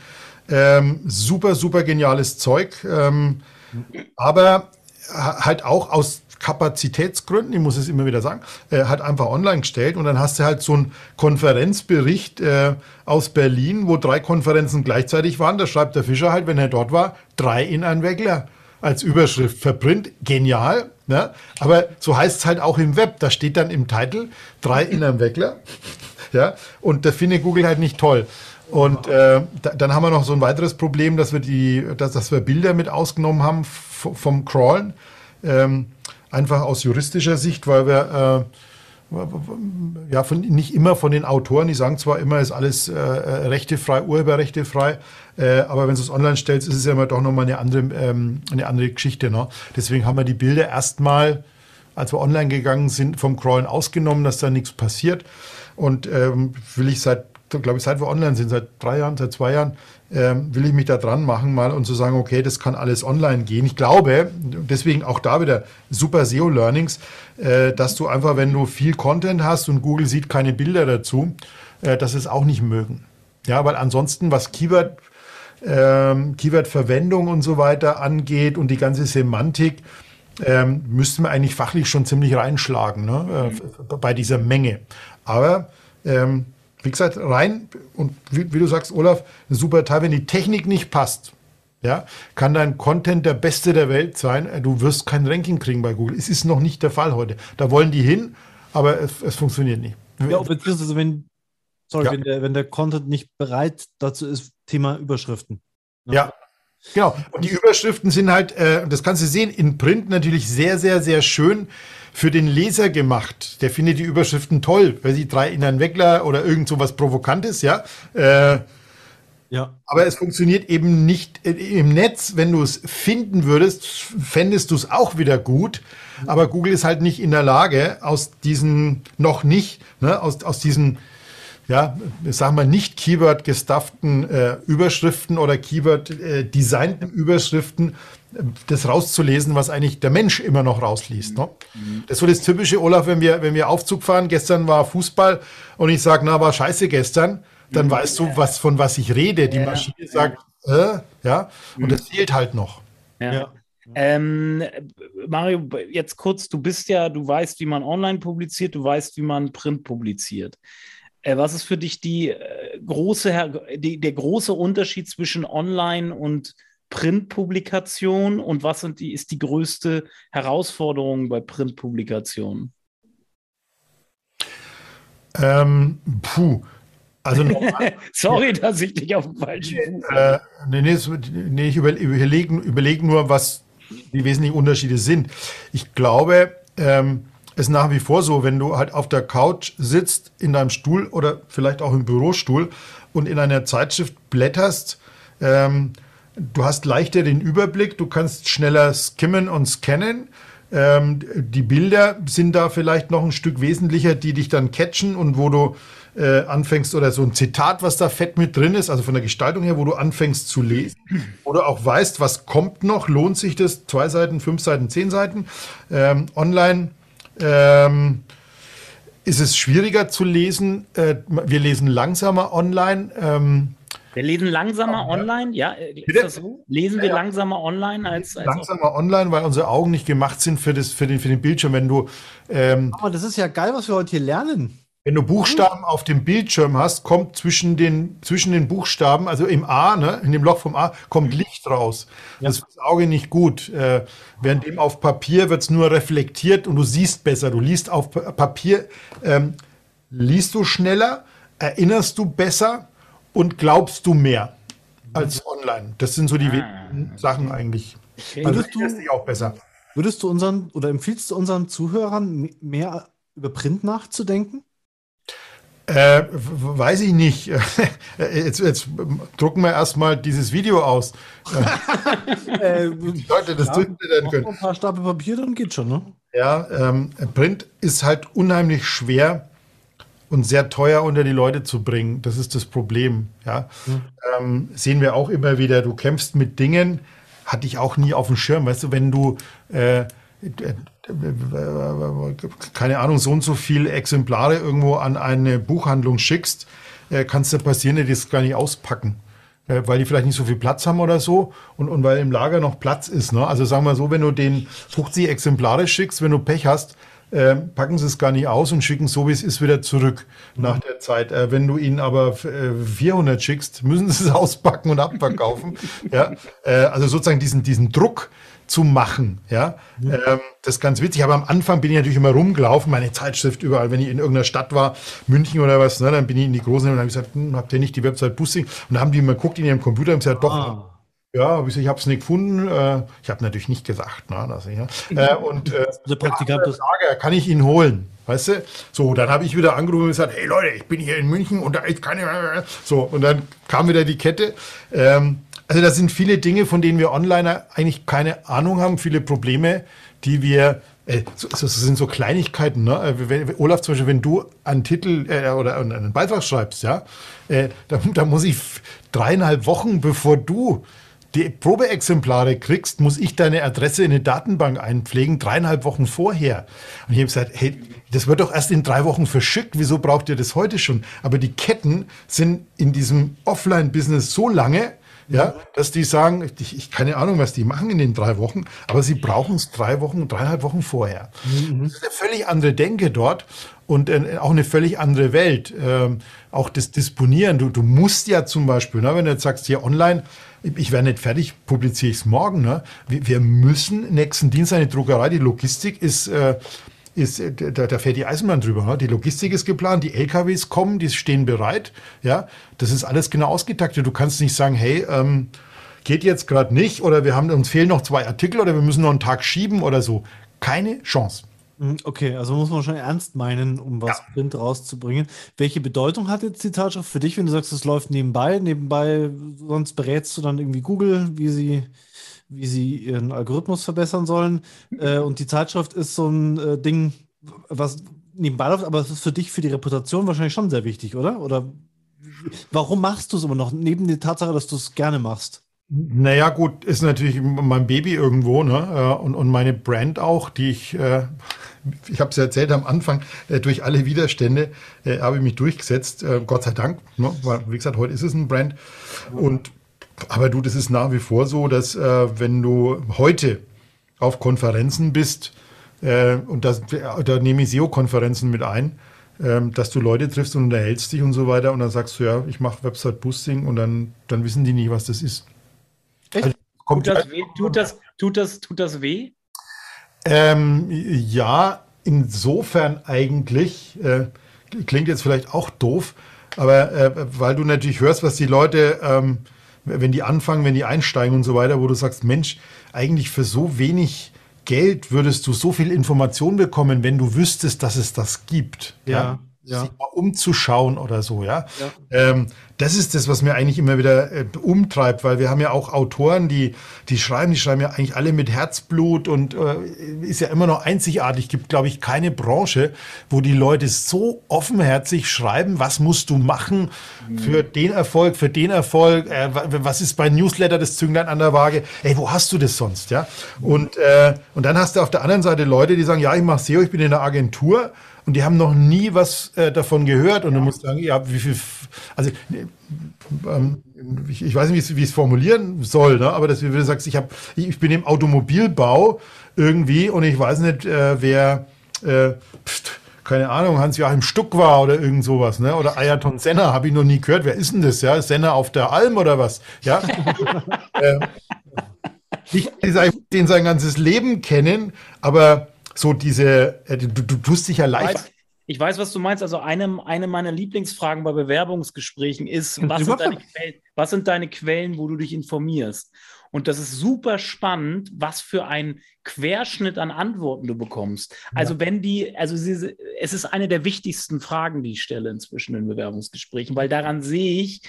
Ähm, super, super geniales Zeug. Ähm, aber halt auch aus Kapazitätsgründen, ich muss es immer wieder sagen, äh, hat einfach online gestellt und dann hast du halt so einen Konferenzbericht äh, aus Berlin, wo drei Konferenzen gleichzeitig waren. Da schreibt der Fischer halt, wenn er dort war, drei in ein Weckler als Überschrift verprint. Genial. Ne? Aber so heißt es halt auch im Web. Da steht dann im Titel drei in einem Weckler. ja? Und das findet Google halt nicht toll. Und äh, da, dann haben wir noch so ein weiteres Problem, dass wir die, dass, dass wir Bilder mit ausgenommen haben vom Crawlen. Ähm, einfach aus juristischer Sicht, weil wir äh, ja von, nicht immer von den Autoren, die sagen zwar immer, ist alles äh, äh rechtefrei, urheberrechtefrei, äh, aber wenn du es online stellst, ist es ja immer doch nochmal eine andere, ähm, eine andere Geschichte. Ne? Deswegen haben wir die Bilder erstmal, als wir online gegangen sind, vom Crawlen ausgenommen, dass da nichts passiert. Und ähm, will ich seit glaube ich, seit wir online sind, seit drei Jahren, seit zwei Jahren, ähm, will ich mich da dran machen mal und zu so sagen, okay, das kann alles online gehen. Ich glaube, deswegen auch da wieder super SEO-Learnings, äh, dass du einfach, wenn du viel Content hast und Google sieht keine Bilder dazu, äh, dass es auch nicht mögen. Ja, weil ansonsten, was Keyword, ähm, Keyword-Verwendung und so weiter angeht und die ganze Semantik, ähm, müssten wir eigentlich fachlich schon ziemlich reinschlagen ne, äh, bei dieser Menge. Aber ähm, wie gesagt, rein und wie, wie, du sagst, Olaf, ein super Teil, wenn die Technik nicht passt, ja, kann dein Content der beste der Welt sein. Du wirst kein Ranking kriegen bei Google. Es ist noch nicht der Fall heute. Da wollen die hin, aber es, es funktioniert nicht. Ja, beziehungsweise wenn, sorry, ja. wenn, der, wenn der Content nicht bereit dazu ist, Thema Überschriften. Ne? Ja, Genau. Und die Überschriften sind halt, äh, das kannst du sehen, in Print natürlich sehr, sehr, sehr schön für den Leser gemacht. Der findet die Überschriften toll, weil sie drei in einen Weckler oder irgend so was Provokantes, ja. Äh, Ja. Aber es funktioniert eben nicht im Netz. Wenn du es finden würdest, fändest du es auch wieder gut. Aber Google ist halt nicht in der Lage, aus diesen, noch nicht, ne, aus, aus diesen, ja, sagen wir nicht Keyword-gestufften äh, Überschriften oder Keyword-designten äh, Überschriften äh, das rauszulesen, was eigentlich der Mensch immer noch rausliest. Ne? Mhm. Das ist so das typische, Olaf, wenn wir, wenn wir Aufzug fahren, gestern war Fußball und ich sage, na, war scheiße gestern dann weißt du, was, von was ich rede. Die Maschine sagt, äh, ja, und das fehlt halt noch. Ja. ja. Ähm, Mario, jetzt kurz, du bist ja, du weißt, wie man online publiziert, du weißt, wie man Print publiziert. Äh, was ist für dich die, äh, große, die, der große Unterschied zwischen Online und Printpublikation und was sind die, ist die größte Herausforderung bei Printpublikationen? Ähm, puh, also Sorry, dass ich dich auf den falschen äh, nee, nee, nee, ich überlege überleg nur, was die wesentlichen Unterschiede sind. Ich glaube, ähm, es ist nach wie vor so, wenn du halt auf der Couch sitzt, in deinem Stuhl oder vielleicht auch im Bürostuhl und in einer Zeitschrift blätterst, ähm, du hast leichter den Überblick, du kannst schneller skimmen und scannen. Ähm, die Bilder sind da vielleicht noch ein Stück wesentlicher, die dich dann catchen und wo du äh, anfängst oder so ein Zitat, was da fett mit drin ist, also von der Gestaltung her, wo du anfängst zu lesen oder auch weißt, was kommt noch, lohnt sich das, zwei Seiten, fünf Seiten, zehn Seiten. Ähm, online ähm, ist es schwieriger zu lesen. Äh, wir lesen langsamer online. Wir lesen langsamer online, ja? Ist das so? Lesen wir ja, langsamer online als, als langsamer online, weil unsere Augen nicht gemacht sind für das für den für den Bildschirm. Wenn du ähm, aber das ist ja geil, was wir heute hier lernen. Wenn du Buchstaben auf dem Bildschirm hast, kommt zwischen den, zwischen den Buchstaben, also im A, ne, in dem Loch vom A, kommt Licht raus. Ja. Das ist fürs Auge nicht gut. Äh, während dem auf Papier wird es nur reflektiert und du siehst besser. Du liest auf Papier, ähm, liest du schneller, erinnerst du besser und glaubst du mehr als online. Das sind so die ah. Sachen eigentlich. Also würdest du auch besser. Würdest du unseren oder empfiehlst du unseren Zuhörern mehr über Print nachzudenken? Äh, weiß ich nicht. Jetzt, jetzt drucken wir erstmal dieses Video aus. äh, Leute, das ja, durchblättern können. Ein paar Stapel Papier, dann geht schon, ne? Ja, ähm, Print ist halt unheimlich schwer und sehr teuer unter die Leute zu bringen. Das ist das Problem. Ja, hm. ähm, sehen wir auch immer wieder. Du kämpfst mit Dingen, hatte ich auch nie auf dem Schirm. Weißt du, wenn du äh, keine Ahnung, so und so viele Exemplare irgendwo an eine Buchhandlung schickst, äh, kann es da passieren, die das gar nicht auspacken. Äh, weil die vielleicht nicht so viel Platz haben oder so und, und weil im Lager noch Platz ist. Ne? Also sagen wir so, wenn du den 50 Exemplare schickst, wenn du Pech hast, äh, packen sie es gar nicht aus und schicken so, wie es ist, wieder zurück mhm. nach der Zeit. Äh, wenn du ihnen aber äh, 400 schickst, müssen sie es auspacken und abverkaufen. ja? Äh, also sozusagen diesen, diesen Druck, zu machen. Ja, mhm. ähm, das ist ganz witzig. Aber am Anfang bin ich natürlich immer rumgelaufen, meine Zeitschrift überall. Wenn ich in irgendeiner Stadt war, München oder was, ne, dann bin ich in die großen und habe gesagt, hm, habt ihr nicht die Website Busing? Und dann haben die mal geguckt in ihrem Computer und gesagt, doch. Ah. Ja, ich habe es nicht gefunden. Äh, ich habe natürlich nicht gesagt, ne, dass ich, ja. äh, und äh, der Praktikant ja, kann ich ihn holen? Weißt du? So, dann habe ich wieder angerufen und gesagt, hey Leute, ich bin hier in München und da ist keine. So, und dann kam wieder die Kette. Ähm, also das sind viele Dinge, von denen wir Onliner eigentlich keine Ahnung haben, viele Probleme, die wir äh, so, das sind so Kleinigkeiten, ne? Äh, wenn, Olaf, zum Beispiel, wenn du einen Titel äh, oder einen Beitrag schreibst, ja, äh, da muss ich dreieinhalb Wochen, bevor du die Probeexemplare kriegst, muss ich deine Adresse in eine Datenbank einpflegen, dreieinhalb Wochen vorher. Und ich habe gesagt, hey, das wird doch erst in drei Wochen verschickt, wieso braucht ihr das heute schon? Aber die Ketten sind in diesem Offline-Business so lange, ja, dass die sagen, ich, ich keine Ahnung, was die machen in den drei Wochen, aber sie brauchen es drei Wochen, dreieinhalb Wochen vorher. Mhm. Das ist eine völlig andere Denke dort und äh, auch eine völlig andere Welt. Ähm, auch das Disponieren. Du, du musst ja zum Beispiel, ne, wenn du jetzt sagst, hier online, ich wäre nicht fertig, publiziere ich es morgen. Ne? Wir, wir, müssen nächsten Dienstag eine Druckerei, die Logistik ist äh, ist, äh, da, da fährt die Eisenbahn drüber. Ne? Die Logistik ist geplant, die LKWs kommen, die stehen bereit. Ja, das ist alles genau ausgetaktet. Du kannst nicht sagen, hey, ähm, geht jetzt gerade nicht oder wir haben uns fehlen noch zwei Artikel oder wir müssen noch einen Tag schieben oder so. Keine Chance. Hm, okay, also muss man schon ernst meinen, um was ja. Print rauszubringen. Welche Bedeutung hat jetzt die Zeitschrift für dich, wenn du sagst, es läuft nebenbei? Nebenbei, sonst berätst du dann irgendwie Google, wie sie, wie sie ihren Algorithmus verbessern sollen. Äh, und die Zeitschrift ist so ein äh, Ding, was nebenbei läuft, aber es ist für dich, für die Reputation wahrscheinlich schon sehr wichtig, oder? Oder warum machst du es immer noch, neben der Tatsache, dass du es gerne machst? Naja, gut, ist natürlich mein Baby irgendwo, ne? Äh, und, und meine Brand auch, die ich, äh, ich habe es ja erzählt am Anfang, äh, durch alle Widerstände äh, habe ich mich durchgesetzt, äh, Gott sei Dank. Ne? Weil, wie gesagt, heute ist es ein Brand. Und aber du, das ist nach wie vor so, dass äh, wenn du heute auf Konferenzen bist, und das, da nehme ich SEO-Konferenzen mit ein, ähm, dass du Leute triffst und unterhältst dich und so weiter und dann sagst du, ja, ich mache Website-Boosting und dann, dann wissen die nicht, was das ist. Also, tut, das weh? Tut, das, tut, das, tut das weh? Ähm, ja, insofern eigentlich, äh, klingt jetzt vielleicht auch doof, aber äh, weil du natürlich hörst, was die Leute, ähm, wenn die anfangen, wenn die einsteigen und so weiter, wo du sagst, Mensch, eigentlich für so wenig Geld würdest du so viel Information bekommen, wenn du wüsstest, dass es das gibt. Ja. ja ja. sich mal umzuschauen oder so, ja. ja. Ähm, das ist das, was mir eigentlich immer wieder äh, umtreibt, weil wir haben ja auch Autoren, die, die schreiben, die schreiben ja eigentlich alle mit Herzblut und äh, ist ja immer noch einzigartig. Gibt, glaube ich, keine Branche, wo die Leute so offenherzig schreiben, was musst du machen für mhm. den Erfolg, für den Erfolg, äh, was ist bei Newsletter das Zünglein an der Waage? Ey, wo hast du das sonst, ja? Und, äh, und dann hast du auf der anderen Seite Leute, die sagen, ja, ich mache SEO, ich bin in der Agentur und die haben noch nie was äh, davon gehört. Und du musst sagen, ja, wie viel, also ähm, ich, ich, weiß nicht, wie ich es formulieren soll, ne? aber dass du sagst, ich, hab, ich bin im Automobilbau irgendwie und ich weiß nicht, äh, wer, äh, pst, keine Ahnung, Hans-Joachim Stuck war oder irgend sowas, ne? Oder Ayrton Senna, habe ich noch nie gehört. Wer ist denn das? Ja, Senna auf der Alm oder was? Ja. ich den sein ganzes Leben kennen, aber so diese, äh, du, du tust dich ja live. Ich weiß, was du meinst. Also eine, eine meiner Lieblingsfragen bei Bewerbungsgesprächen ist, was sind, deine Quellen, was sind deine Quellen, wo du dich informierst? Und das ist super spannend, was für ein Querschnitt an Antworten du bekommst. Also ja. wenn die, also sie, es ist eine der wichtigsten Fragen, die ich stelle inzwischen in Bewerbungsgesprächen, weil daran sehe ich,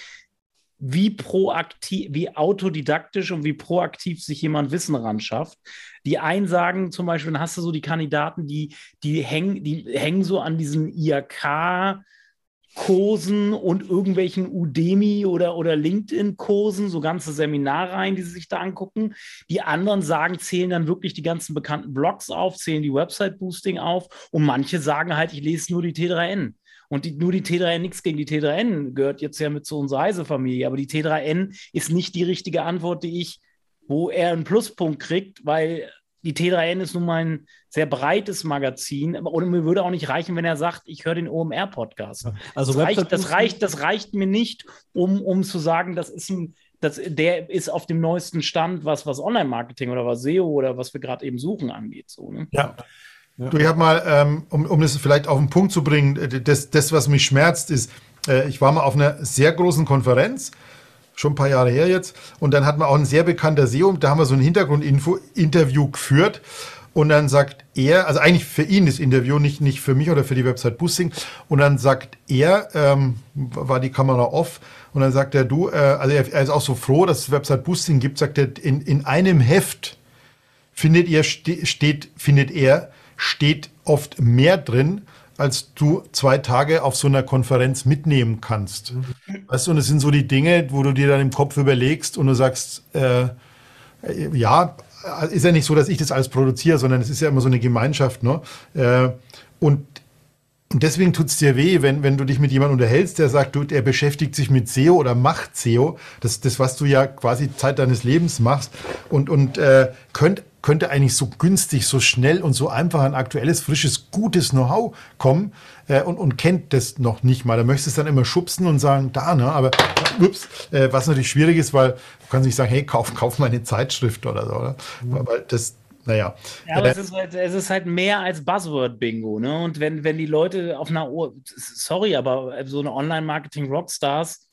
wie proaktiv, wie autodidaktisch und wie proaktiv sich jemand Wissen ran schafft. Die einen sagen zum Beispiel, dann hast du so die Kandidaten, die, die hängen, die hängen so an diesen IAK, Kursen und irgendwelchen Udemy oder, oder LinkedIn-Kursen, so ganze Seminarreihen, die sie sich da angucken. Die anderen sagen, zählen dann wirklich die ganzen bekannten Blogs auf, zählen die Website-Boosting auf und manche sagen halt, ich lese nur die T3N. Und die, nur die T3N, nichts gegen die T3N, gehört jetzt ja mit zu unserer Reisefamilie. Aber die T3N ist nicht die richtige Antwort, die ich, wo er einen Pluspunkt kriegt, weil die T3N ist nun mal ein sehr breites Magazin. Und mir würde auch nicht reichen, wenn er sagt, ich höre den OMR-Podcast. Also das, reicht, das, reicht, das reicht mir nicht, um, um zu sagen, das ist ein, das, der ist auf dem neuesten Stand, was, was Online-Marketing oder was SEO oder was wir gerade eben suchen angeht. So, ne? Ja. Ja. Du, ich habe mal, ähm, um, um das vielleicht auf den Punkt zu bringen, äh, das, das was mich schmerzt, ist, äh, ich war mal auf einer sehr großen Konferenz, schon ein paar Jahre her jetzt, und dann hat man auch ein sehr bekannter SEO, da haben wir so ein Hintergrundinterview geführt. Und dann sagt er, also eigentlich für ihn das Interview, nicht, nicht für mich oder für die Website Boosting. Und dann sagt er, ähm, war die Kamera off, und dann sagt er, du, äh, also er, er, ist auch so froh, dass es Website Boosting gibt, sagt er, in, in einem Heft findet ihr, ste steht, findet er, steht oft mehr drin, als du zwei Tage auf so einer Konferenz mitnehmen kannst. Weißt du, und das sind so die Dinge, wo du dir dann im Kopf überlegst und du sagst, äh, ja, ist ja nicht so, dass ich das alles produziere, sondern es ist ja immer so eine Gemeinschaft. Ne? Äh, und und deswegen tut es dir weh, wenn, wenn du dich mit jemandem unterhältst, der sagt, du, er beschäftigt sich mit SEO oder macht SEO, das, das was du ja quasi Zeit deines Lebens machst und, und äh, könnt könnte eigentlich so günstig, so schnell und so einfach ein aktuelles, frisches, gutes Know-how kommen äh, und, und kennt das noch nicht mal. Da möchtest du es dann immer schubsen und sagen, da, ne? Aber ups, äh, was natürlich schwierig ist, weil du kannst nicht sagen, hey, kauf, kauf mal eine Zeitschrift oder so, oder? Mhm. Weil das, naja. Ja, aber es, ist halt, es ist halt mehr als Buzzword-Bingo, ne? Und wenn, wenn die Leute auf einer Uhr, sorry, aber so eine Online-Marketing-Rockstars,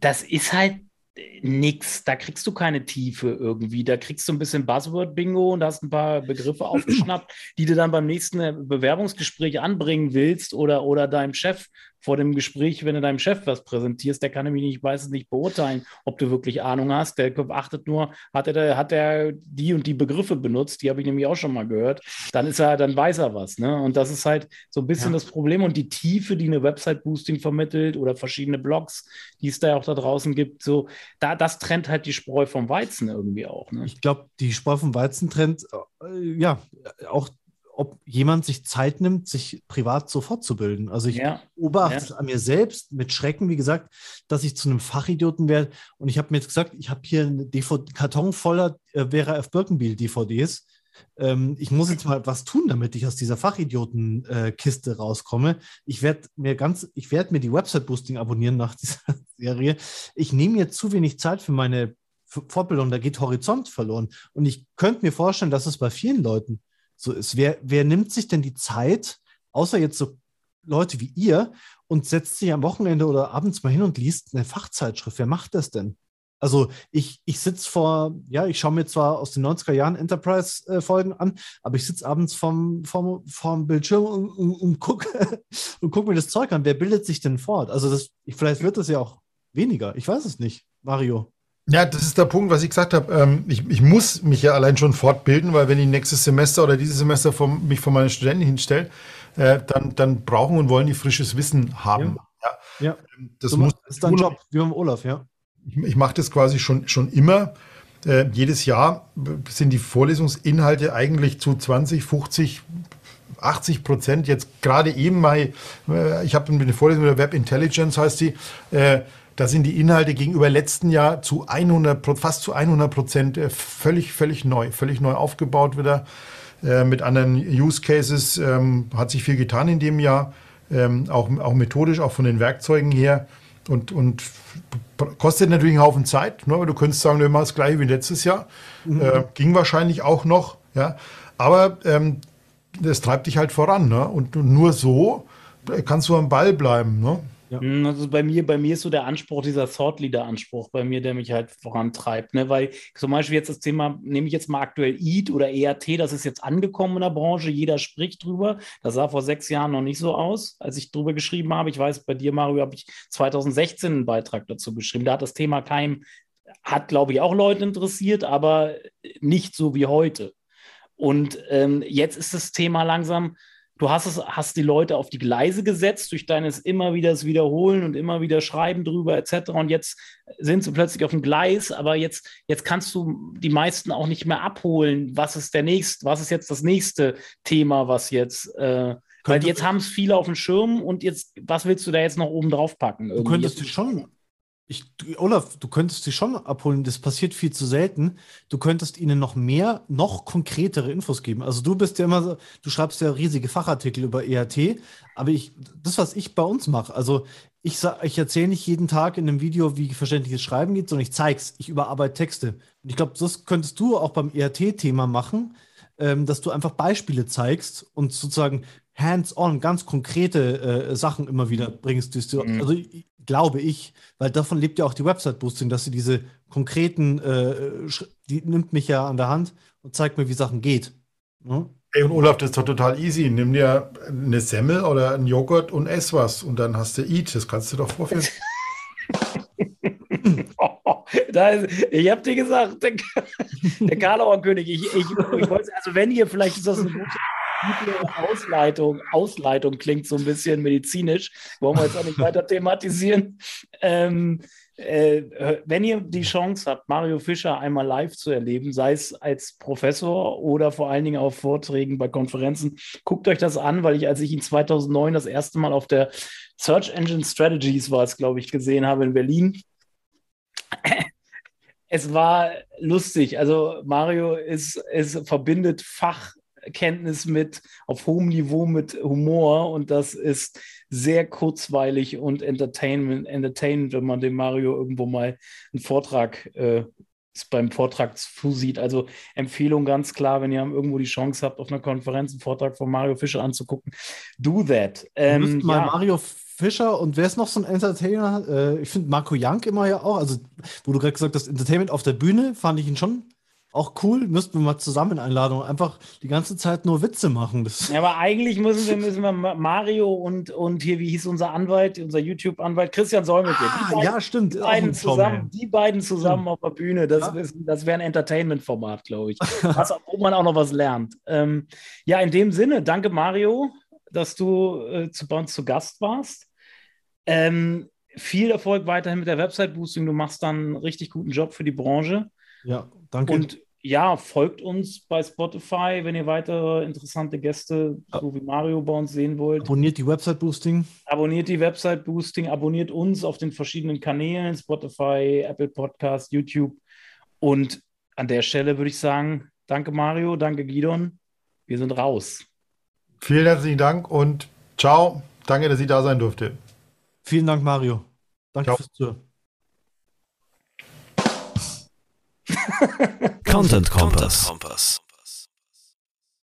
das ist halt nix. Da kriegst du keine Tiefe irgendwie. Da kriegst du ein bisschen Buzzword-Bingo und hast ein paar Begriffe aufgeschnappt, die du dann beim nächsten Bewerbungsgespräch anbringen willst oder, oder deinem Chef vor dem Gespräch, wenn du deinem Chef was präsentierst, der kann nämlich nicht, meistens nicht beurteilen, ob du wirklich Ahnung hast. Der achtet nur, hat er, hat er die und die Begriffe benutzt, die habe ich nämlich auch schon mal gehört, dann ist er, dann weiß er was. Ne? Und das ist halt so ein bisschen ja. das Problem und die Tiefe, die eine Website-Boosting vermittelt oder verschiedene Blogs, die es da auch da draußen gibt, so, da, das trennt halt die Spreu vom Weizen irgendwie auch. Ne? Ich glaube, die Spreu vom Weizen trennt, äh, ja, auch ob jemand sich Zeit nimmt, sich privat so fortzubilden. Also ich ja. beobachte ja. an mir selbst mit Schrecken, wie gesagt, dass ich zu einem Fachidioten werde. Und ich habe mir jetzt gesagt, ich habe hier einen Karton voller äh, Vera F. Birkenbiel-DVDs. Ähm, ich muss jetzt mal was tun, damit ich aus dieser Fachidioten-Kiste äh, rauskomme. Ich werde mir ganz, ich werde mir die Website-Boosting abonnieren nach dieser Serie. Ich nehme mir zu wenig Zeit für meine Fortbildung, da geht Horizont verloren. Und ich könnte mir vorstellen, dass es bei vielen Leuten so ist. Wer, wer nimmt sich denn die Zeit, außer jetzt so Leute wie ihr, und setzt sich am Wochenende oder abends mal hin und liest eine Fachzeitschrift? Wer macht das denn? Also ich, ich sitze vor, ja, ich schaue mir zwar aus den 90er Jahren Enterprise-Folgen an, aber ich sitze abends vorm, vorm, vorm Bildschirm und, und, und gucke und guck mir das Zeug an. Wer bildet sich denn fort? Also das, vielleicht wird das ja auch weniger. Ich weiß es nicht, Mario. Ja, das ist der Punkt, was ich gesagt habe. Ähm, ich, ich, muss mich ja allein schon fortbilden, weil wenn ich nächstes Semester oder dieses Semester vom, mich vor meine Studenten hinstelle, äh, dann, dann brauchen und wollen die frisches Wissen haben. Ja, ja. Ähm, das, so, muss, das ist dein Job, wie beim Olaf, ja. Ich, ich mache das quasi schon, schon immer. Äh, jedes Jahr sind die Vorlesungsinhalte eigentlich zu 20, 50, 80 Prozent. Jetzt gerade eben mal, äh, ich habe eine Vorlesung mit der Web Intelligence, heißt die, äh, da sind die Inhalte gegenüber letzten Jahr zu 100, fast zu 100 Prozent äh, völlig, völlig neu, völlig neu aufgebaut wieder. Äh, mit anderen Use Cases ähm, hat sich viel getan in dem Jahr, ähm, auch, auch methodisch, auch von den Werkzeugen her. Und, und kostet natürlich einen Haufen Zeit, ne? aber du könntest sagen, wir machen das gleiche wie letztes Jahr. Mhm. Äh, ging wahrscheinlich auch noch, ja. Aber ähm, das treibt dich halt voran, ne? Und nur so kannst du am Ball bleiben, ne? Ja. Also bei mir, bei mir ist so der Anspruch, dieser Thought Leader-Anspruch bei mir, der mich halt vorantreibt. Ne? Weil zum Beispiel jetzt das Thema, nehme ich jetzt mal aktuell EAT oder ERT, das ist jetzt angekommen in der Branche, jeder spricht drüber. Das sah vor sechs Jahren noch nicht so aus, als ich drüber geschrieben habe. Ich weiß, bei dir, Mario, habe ich 2016 einen Beitrag dazu geschrieben. Da hat das Thema kein, hat, glaube ich, auch Leute interessiert, aber nicht so wie heute. Und ähm, jetzt ist das Thema langsam du hast es, hast die Leute auf die Gleise gesetzt durch deines immer wieder das Wiederholen und immer wieder Schreiben drüber etc. Und jetzt sind sie plötzlich auf dem Gleis, aber jetzt, jetzt kannst du die meisten auch nicht mehr abholen. Was ist der nächste, was ist jetzt das nächste Thema, was jetzt, äh, weil jetzt haben es viele auf dem Schirm und jetzt, was willst du da jetzt noch oben drauf packen? Irgendwie? Du könntest jetzt, schon ich, Olaf, du könntest sie schon abholen, das passiert viel zu selten. Du könntest ihnen noch mehr, noch konkretere Infos geben. Also du bist ja immer so, du schreibst ja riesige Fachartikel über ERT, aber ich, das, was ich bei uns mache, also ich, ich erzähle nicht jeden Tag in einem Video, wie verständliches Schreiben geht, sondern ich zeige es, ich überarbeite Texte. Und ich glaube, das könntest du auch beim ERT-Thema machen, ähm, dass du einfach Beispiele zeigst und sozusagen hands-on, ganz konkrete äh, Sachen immer wieder bringst. Mhm. Also glaube ich, weil davon lebt ja auch die Website-Boosting, dass sie diese konkreten, äh, die nimmt mich ja an der Hand und zeigt mir, wie Sachen geht. Ne? Ey, und Olaf, das ist doch total easy. Nimm dir eine Semmel oder einen Joghurt und ess was und dann hast du Eat. Das kannst du doch vorführen. oh, ist, ich habe dir gesagt, der, der Karlauer König, ich, ich, ich wollte, also wenn ihr, vielleicht ist das eine gute Ausleitung, Ausleitung klingt so ein bisschen medizinisch, wollen wir jetzt auch nicht weiter thematisieren. Ähm, äh, wenn ihr die Chance habt, Mario Fischer einmal live zu erleben, sei es als Professor oder vor allen Dingen auf Vorträgen bei Konferenzen, guckt euch das an, weil ich, als ich ihn 2009 das erste Mal auf der Search Engine Strategies war es, glaube ich, gesehen habe in Berlin, es war lustig. Also Mario ist, es verbindet Fach Kenntnis mit, auf hohem Niveau mit Humor und das ist sehr kurzweilig und entertainment, entertainend, wenn man dem Mario irgendwo mal einen Vortrag äh, beim Vortrag zusieht. Also Empfehlung ganz klar, wenn ihr irgendwo die Chance habt, auf einer Konferenz einen Vortrag von Mario Fischer anzugucken, do that. Ähm, mal ja. Mario Fischer und wer ist noch so ein Entertainer? Äh, ich finde Marco Young immer ja auch. Also, wo du gerade gesagt hast, Entertainment auf der Bühne, fand ich ihn schon auch cool. Müssten wir mal zusammen einladen und einfach die ganze Zeit nur Witze machen. Das ja, aber eigentlich müssen wir, müssen wir Mario und, und hier, wie hieß unser Anwalt, unser YouTube-Anwalt, Christian Solmecke. Ah, ja, stimmt. Die beiden, zusammen, die beiden zusammen auf der Bühne, das, ja. das wäre ein Entertainment-Format, glaube ich. was, wo man auch noch was lernt. Ähm, ja, in dem Sinne, danke Mario, dass du äh, zu, bei uns zu Gast warst. Ähm, viel Erfolg weiterhin mit der Website-Boosting. Du machst dann einen richtig guten Job für die Branche. Ja, danke. Und ja, folgt uns bei Spotify, wenn ihr weitere interessante Gäste, so wie Mario, bei uns sehen wollt. Abonniert die Website Boosting. Abonniert die Website Boosting, abonniert uns auf den verschiedenen Kanälen, Spotify, Apple Podcast, YouTube. Und an der Stelle würde ich sagen, danke Mario, danke Gidon. Wir sind raus. Vielen herzlichen Dank und ciao. Danke, dass ich da sein durfte. Vielen Dank, Mario. Danke ciao. fürs Zuhören. Content Kompass.